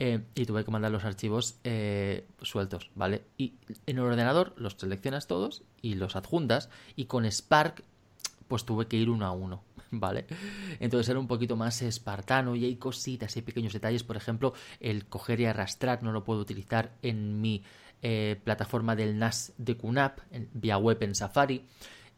Eh, y tuve que mandar los archivos eh, sueltos, ¿vale? Y en el ordenador los seleccionas todos y los adjuntas, y con Spark, pues tuve que ir uno a uno, ¿vale? Entonces era un poquito más espartano y hay cositas, hay pequeños detalles, por ejemplo, el coger y arrastrar no lo puedo utilizar en mi eh, plataforma del NAS de QNAP, en- vía web en Safari,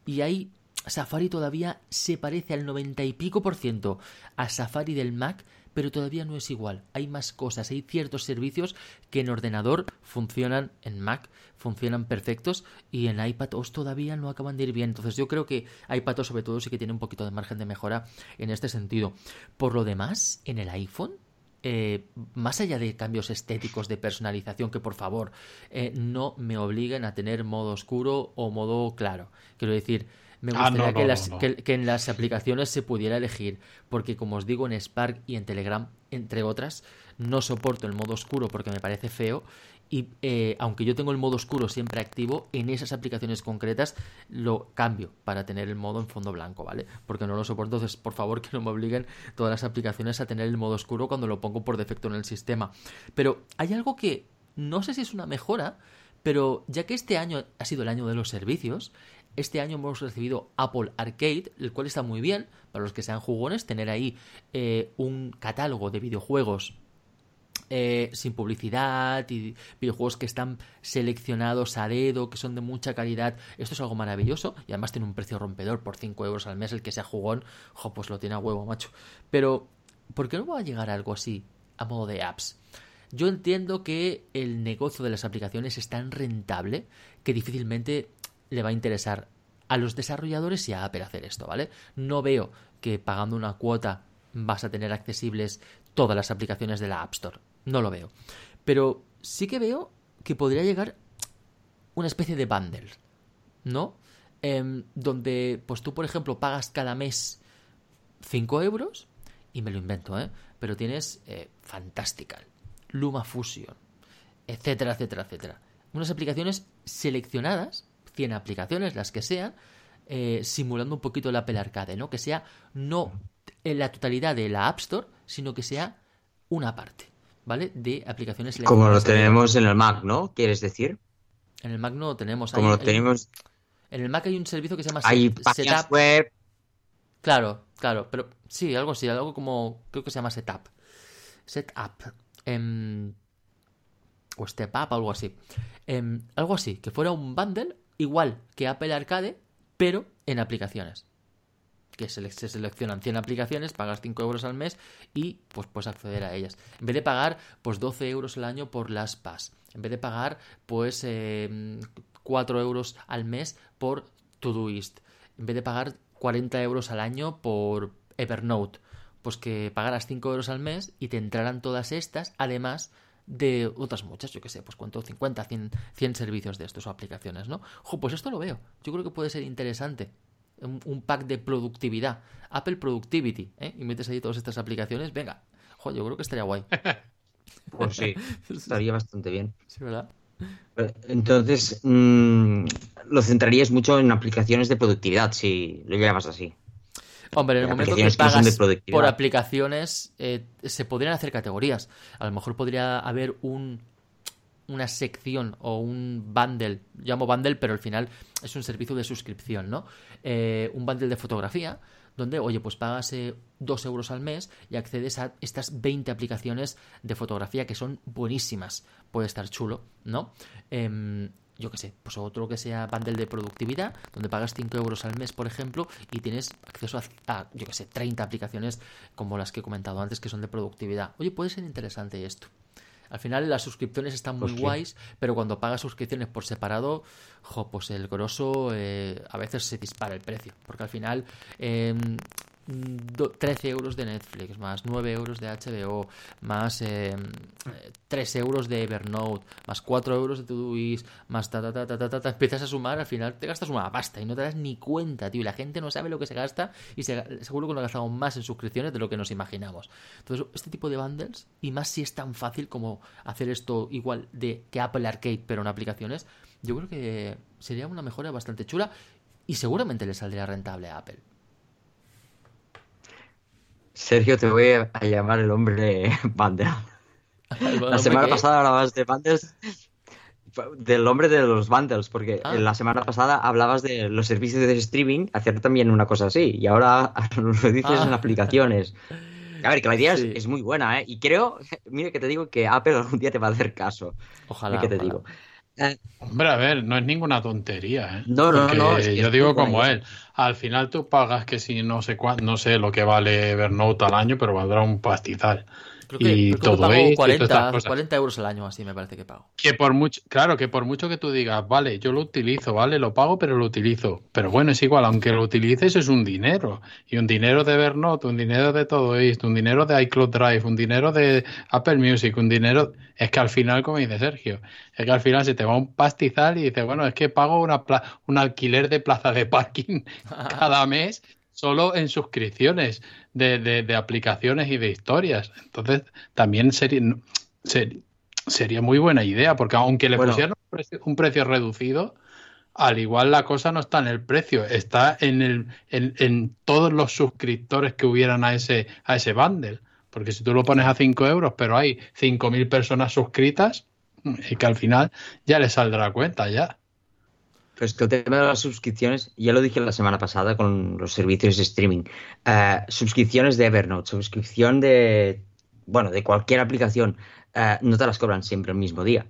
y ahí Safari todavía se parece al 90 y pico por ciento a Safari del Mac, pero todavía no es igual. Hay más cosas, hay ciertos servicios que en ordenador funcionan, en Mac funcionan perfectos y en iPadOS todavía no acaban de ir bien. Entonces yo creo que iPadOS sobre todo sí que tiene un poquito de margen de mejora en este sentido. Por lo demás, en el iPhone eh, más allá de cambios estéticos de personalización, que por favor eh, no me obliguen a tener modo oscuro o modo claro. Quiero decir, me Ah, gustaría no, no, que, las- no. que- que en las aplicaciones se pudiera elegir, porque como os digo en Spark y en Telegram, entre otras, no soporto el modo oscuro porque me parece feo. Y eh, aunque yo tengo el modo oscuro siempre activo, en esas aplicaciones concretas lo cambio para tener el modo en fondo blanco, ¿vale? Porque no lo soporto, entonces por favor que no me obliguen todas las aplicaciones a tener el modo oscuro cuando lo pongo por defecto en el sistema. Pero hay algo que no sé si es una mejora, pero ya que este año ha sido el año de los servicios, este año hemos recibido Apple Arcade, el cual está muy bien para los que sean jugones, tener ahí eh, un catálogo de videojuegos eh, sin publicidad y videojuegos que están seleccionados a dedo, que son de mucha calidad. Esto es algo maravilloso y además tiene un precio rompedor por 5 euros al mes. El que sea jugón, jo, pues lo tiene a huevo, macho. Pero, ¿por qué no va a llegar algo así a modo de apps? Yo entiendo que el negocio de las aplicaciones es tan rentable que difícilmente le va a interesar a los desarrolladores y a Apple hacer esto, ¿vale? No veo que pagando una cuota vas a tener accesibles todas las aplicaciones de la App Store. No lo veo. Pero sí que veo que podría llegar una especie de bundle, ¿no? Em, donde, pues tú, por ejemplo, pagas cada mes 5 euros, y me lo invento, ¿eh? Pero tienes eh, Fantastical, Luma Fusion, etcétera, etcétera, etcétera. Unas aplicaciones seleccionadas, 100 aplicaciones, las que sean, eh, simulando un poquito el Apple Arcade, ¿no? Que sea no en la totalidad de la App Store, sino que sea una parte, ¿vale? De aplicaciones Como lo tenemos en el Mac, ¿no? ¿Quieres decir? En el Mac no lo tenemos. Como lo tenemos. En el Mac hay un servicio que se llama Hay páginas Setup. web. Claro, claro, pero sí, algo así, algo como, creo que se llama Setup. Setup. Em, o Step Up, algo así. Em, algo así, que fuera un bundle igual que Apple Arcade, pero en aplicaciones. Que se, se seleccionan 100 aplicaciones, pagas 5 euros al mes y pues puedes acceder a ellas. En vez de pagar pues 12 euros al año por las PAS. En vez de pagar pues em, 4 euros al mes por Todoist. En vez de pagar 40 euros al año por Evernote. Pues que pagaras 5 euros al mes y te entrarán todas estas, además de otras muchas, yo que sé, pues cuánto, 50, 100, 100 servicios de estos o aplicaciones, ¿no? Jo, pues esto lo veo. Yo creo que puede ser interesante. Un, pack de productividad. Apple Productivity, ¿eh? Y metes ahí todas estas aplicaciones, venga. Jo, yo creo que estaría guay. Pues sí, estaría bastante bien. Sí, ¿verdad? Entonces, mm, lo centrarías mucho en aplicaciones de productividad, si lo llamas así. Hombre, en el momento que pagas por aplicaciones, eh, se podrían hacer categorías. A lo mejor podría haber un una sección o un bundle, llamo bundle, pero al final es un servicio de suscripción, ¿no? Eh, un bundle de fotografía, donde, oye, pues pagas eh, dos euros al mes y accedes a estas 20 aplicaciones de fotografía que son buenísimas. Puede estar chulo, ¿no? Em, yo qué sé, pues otro que sea bundle de productividad, donde pagas 5 euros al mes, por ejemplo, y tienes acceso a, a, yo qué sé, 30 aplicaciones como las que he comentado antes que son de productividad. Oye, puede ser interesante esto. Al final las suscripciones están muy Pues sí. guays, pero cuando pagas suscripciones por separado, jo, pues el grosso eh, a veces se dispara el precio. Porque al final, eh, 13 euros de Netflix, más 9 euros de HBO, más eh, 3 euros de Evernote, más 4 euros de Todoist, más ta ta ta ta ta ta, ta, empiezas a sumar, al final te gastas una pasta y no te das ni cuenta, tío, y la gente no sabe lo que se gasta y se- seguro que nos gastamos más en suscripciones de lo que nos imaginamos. Entonces, este tipo de bundles, y más si es tan fácil como hacer esto igual de que Apple Arcade, pero en aplicaciones, yo creo que sería una mejora bastante chula y seguramente le saldría rentable a Apple. Sergio, te voy a llamar el hombre bundle. La semana pasada hablabas de bundles, del hombre de los bundles, porque Ah. la semana pasada hablabas de los servicios de streaming, hacer también una cosa así, y ahora lo dices Ah. en aplicaciones. A ver, que la idea es- Sí. es, muy buena, ¿eh? Y creo, mira que te digo que Apple algún día te va a hacer caso. Ojalá. Mira que te ojalá. digo. Hombre, a ver, no es ninguna tontería, ¿eh? No, no, Porque no, es que yo digo como él, al final tú pagas que si no sé cuánto, no sé lo que vale Evernote al año, pero valdrá un pastizal. Creo que, y creo que todo pago esto y todas 40, estas cosas. 40 euros al año, así me parece que pago. Que por mucho, claro, que por mucho que tú digas, vale, yo lo utilizo, vale, lo pago, pero lo utilizo. Pero bueno, es igual, aunque lo utilices es un dinero. Y un dinero de Evernote, un dinero de todo esto, un dinero de iCloud Drive, un dinero de Apple Music, un dinero. Es que al final, como dice Sergio, es que al final se te va un pastizal y dices, bueno, es que pago una pla- un alquiler de plaza de parking cada mes solo en suscripciones de, de- de aplicaciones y de historias. Entonces, también sería, ser- sería muy buena idea, porque aunque le Bueno. pusieran un precio, un precio reducido, al igual la cosa no está en el precio, está en, el, en, en todos los suscriptores que hubieran a ese, a ese bundle. Porque si tú lo pones a 5 euros, pero hay 5.000 personas suscritas, y que al final ya le saldrá cuenta ya. Pero es que el tema de las suscripciones, ya lo dije la semana pasada con los servicios de streaming. Eh, suscripciones de Evernote, suscripción de, bueno, de cualquier aplicación, eh, no te las cobran siempre el mismo día.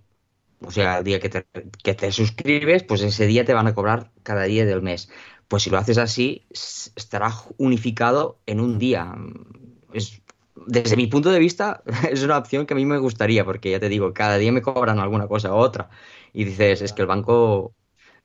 O sea, el día que te, que te suscribes, pues ese día te van a cobrar cada día del mes. Pues si lo haces así, estará unificado en un día. Es, desde mi punto de vista, es una opción que a mí me gustaría, porque ya te digo, cada día me cobran alguna cosa u otra. Y dices, es que el banco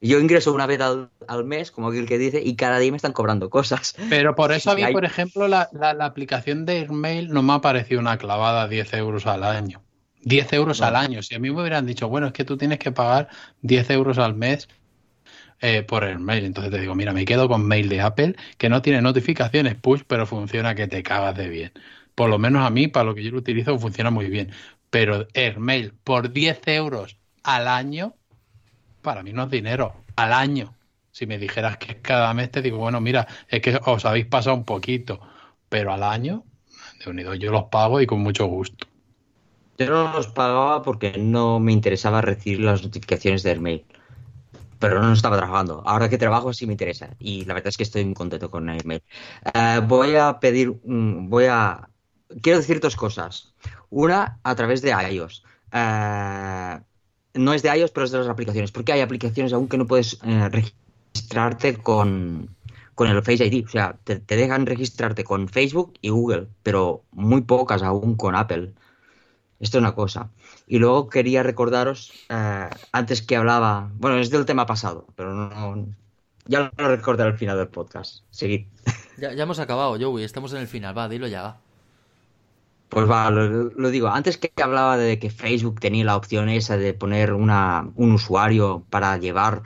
yo ingreso una vez al, al mes, como aquel que dice, y cada día me están cobrando cosas. Pero por eso a mí, Hay- por ejemplo, la, la- la aplicación de Airmail no me ha parecido una clavada 10 euros al año. 10 euros No. al año. Si a mí me hubieran dicho, bueno, es que tú tienes que pagar 10 euros al mes eh, por Airmail. Entonces te digo, mira, me quedo con mail de Apple, que no tiene notificaciones push, pero funciona que te cagas de bien. Por lo menos a mí, para lo que yo lo utilizo, funciona muy bien. Pero Airmail por 10 euros al año, para mí no es dinero, al año. Si me dijeras que cada mes, te digo, bueno, mira, es que os habéis pasado un poquito, pero al año, de unido, yo los pago y con mucho gusto. Yo no los pagaba porque no me interesaba recibir las notificaciones del mail. Pero no estaba trabajando. Ahora que trabajo sí me interesa. Y la verdad es que estoy muy contento con Airmail. Eh, voy a pedir, voy a, quiero decir dos cosas. Una a través de iOS. Eh, no es de iOS, pero es de las aplicaciones. Porque hay aplicaciones aún que no puedes eh, registrarte con, con el Face ID. O sea, te, dejan registrarte con Facebook y Google, pero muy pocas aún con Apple. Esto es una cosa. Y luego quería recordaros, eh, antes que hablaba, bueno, es del tema pasado, pero no, ya lo recordaré al final del podcast. Seguid. Ya, ya hemos acabado, Joey, estamos en el final. Va, dilo ya, va. Pues va, lo, lo digo, antes que hablaba de que Facebook tenía la opción esa de poner una, un usuario para llevar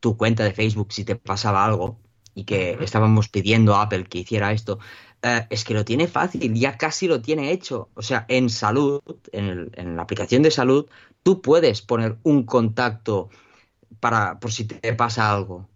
tu cuenta de Facebook si te pasaba algo y que estábamos pidiendo a Apple que hiciera esto, eh, es que lo tiene fácil, ya casi lo tiene hecho. O sea, en salud, en, el- en la aplicación de salud, tú puedes poner un contacto para por si te pasa algo.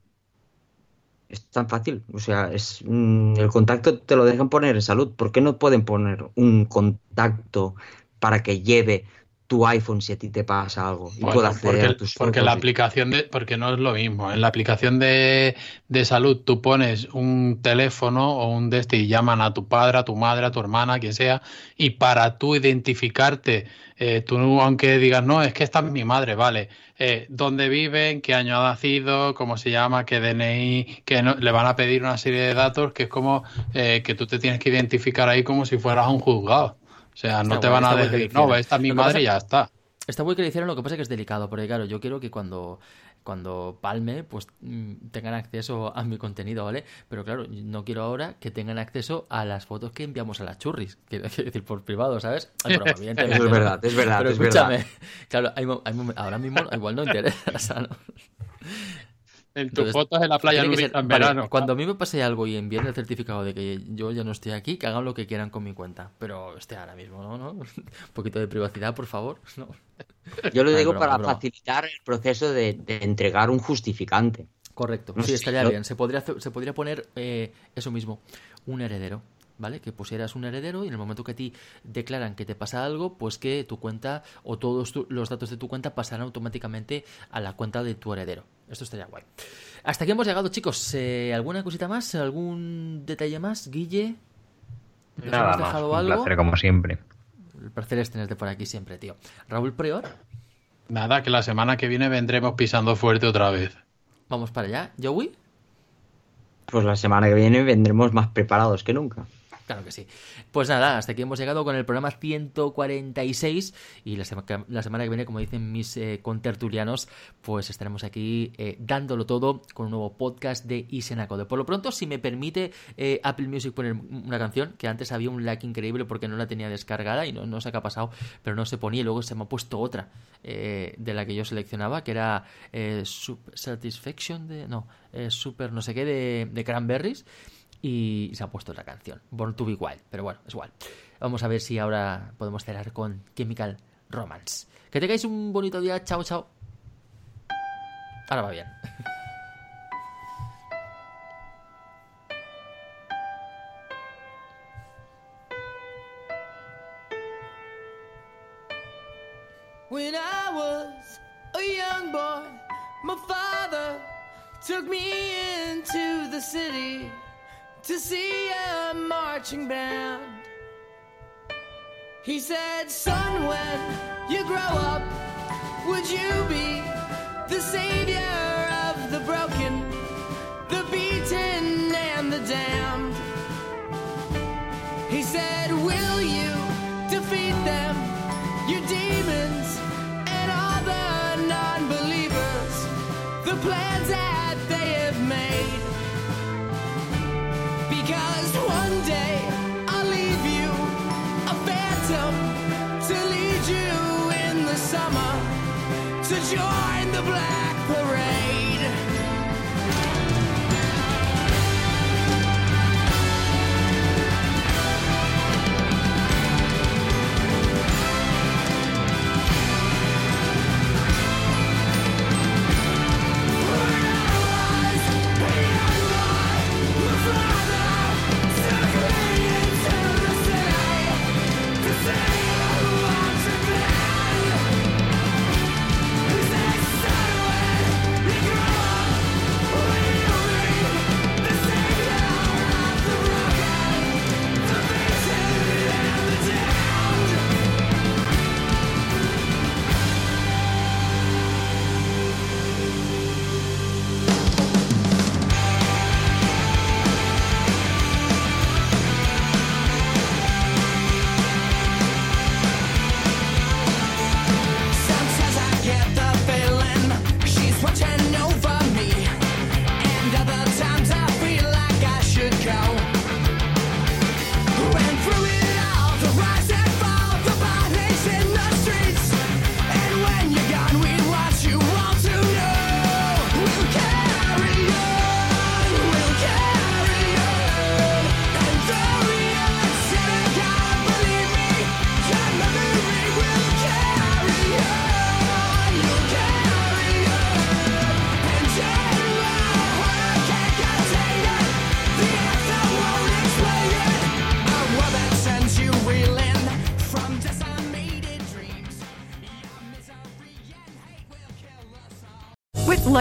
Es tan fácil. O sea, es mm, el contacto te lo dejan poner en salud. ¿Por qué no pueden poner un contacto para que lleve tu iPhone si a ti te pasa algo y Bueno, pueda acceder porque, a tus porque la aplicación de, porque no es lo mismo. En la aplicación de, de salud tú pones un teléfono o un de este y llaman a tu padre, a tu madre, a tu hermana, quien sea, y para tú identificarte, eh, tú aunque digas, no, es que esta es mi madre, vale, eh, dónde viven, qué año ha nacido, cómo se llama, qué DNI, que no- le van a pedir una serie de datos que es como eh, que tú te tienes que identificar ahí como si fueras un juzgado. O sea, no Está te guay, van a decir, no, esta es mi Lo madre pasa- y ya está. Está muy que le hicieron, lo que pasa es que es delicado, porque claro, yo quiero que cuando, cuando palme, pues mm, tengan acceso a mi contenido, ¿vale? Pero claro, no quiero ahora que tengan acceso a las fotos que enviamos a las churris, quiero decir, por privado, ¿sabes? Ay, broma, evidentemente, Eso es ¿no? verdad, es verdad, Pero es escúchame, verdad. claro, hay mo- hay ahora mismo igual no interesa, ¿no? En tus Entonces, fotos en la playa nudista ser- en vale, verano. Cuando a mí me pase algo y envíen el certificado de que yo ya no estoy aquí, que hagan lo que quieran con mi cuenta. Pero este ahora mismo, ¿no? ¿no? Un poquito de privacidad, por favor. ¿no? Yo lo digo broma, para broma. facilitar el proceso de, de entregar un justificante. Correcto. No Sí, sé, estaría yo- bien. Se podría, hacer- se podría poner eh, eso mismo, un heredero. ¿Vale? Que pusieras un heredero y en el momento que a ti declaran que te pasa algo, pues que tu cuenta o todos tu- los datos de tu cuenta pasarán automáticamente a la cuenta de tu heredero. Esto estaría guay. Hasta aquí hemos llegado, chicos. Eh, ¿Alguna cosita más? ¿Algún detalle más? Guille. ¿Nos Nada hemos más. dejado Un algo? placer, como siempre. El placer es tenerte por aquí siempre, tío. Raúl Prior, Nada, que la semana que viene vendremos pisando fuerte otra vez. vamos para allá. Joey, Pues la semana que viene vendremos más preparados que nunca. Claro que sí. Pues nada, hasta aquí hemos llegado con el programa 146 y la, sema- la semana que viene, como dicen mis eh, contertulianos, pues estaremos aquí eh, dándolo todo con un nuevo podcast de Isenacode. Por lo pronto, si me permite eh, Apple Music poner una canción, que antes había un lag increíble porque no la tenía descargada y no, no sé qué ha pasado, pero no se ponía y luego se me ha puesto otra eh, de la que yo seleccionaba, que era eh, Satisfaction de... No, eh, Super no sé qué de Cranberries y se ha puesto la canción, Born to be Wild, pero bueno, es igual. Vamos a ver si ahora podemos cerrar con Chemical Romance. Que tengáis un bonito día, chao, chao. Ahora va bien. said, Son, when you grow up, would you be the savior of the broken, the beaten, and the damned? He said, Will you defeat them, your demons, and all the non believers, the plans that summer to join the black parade.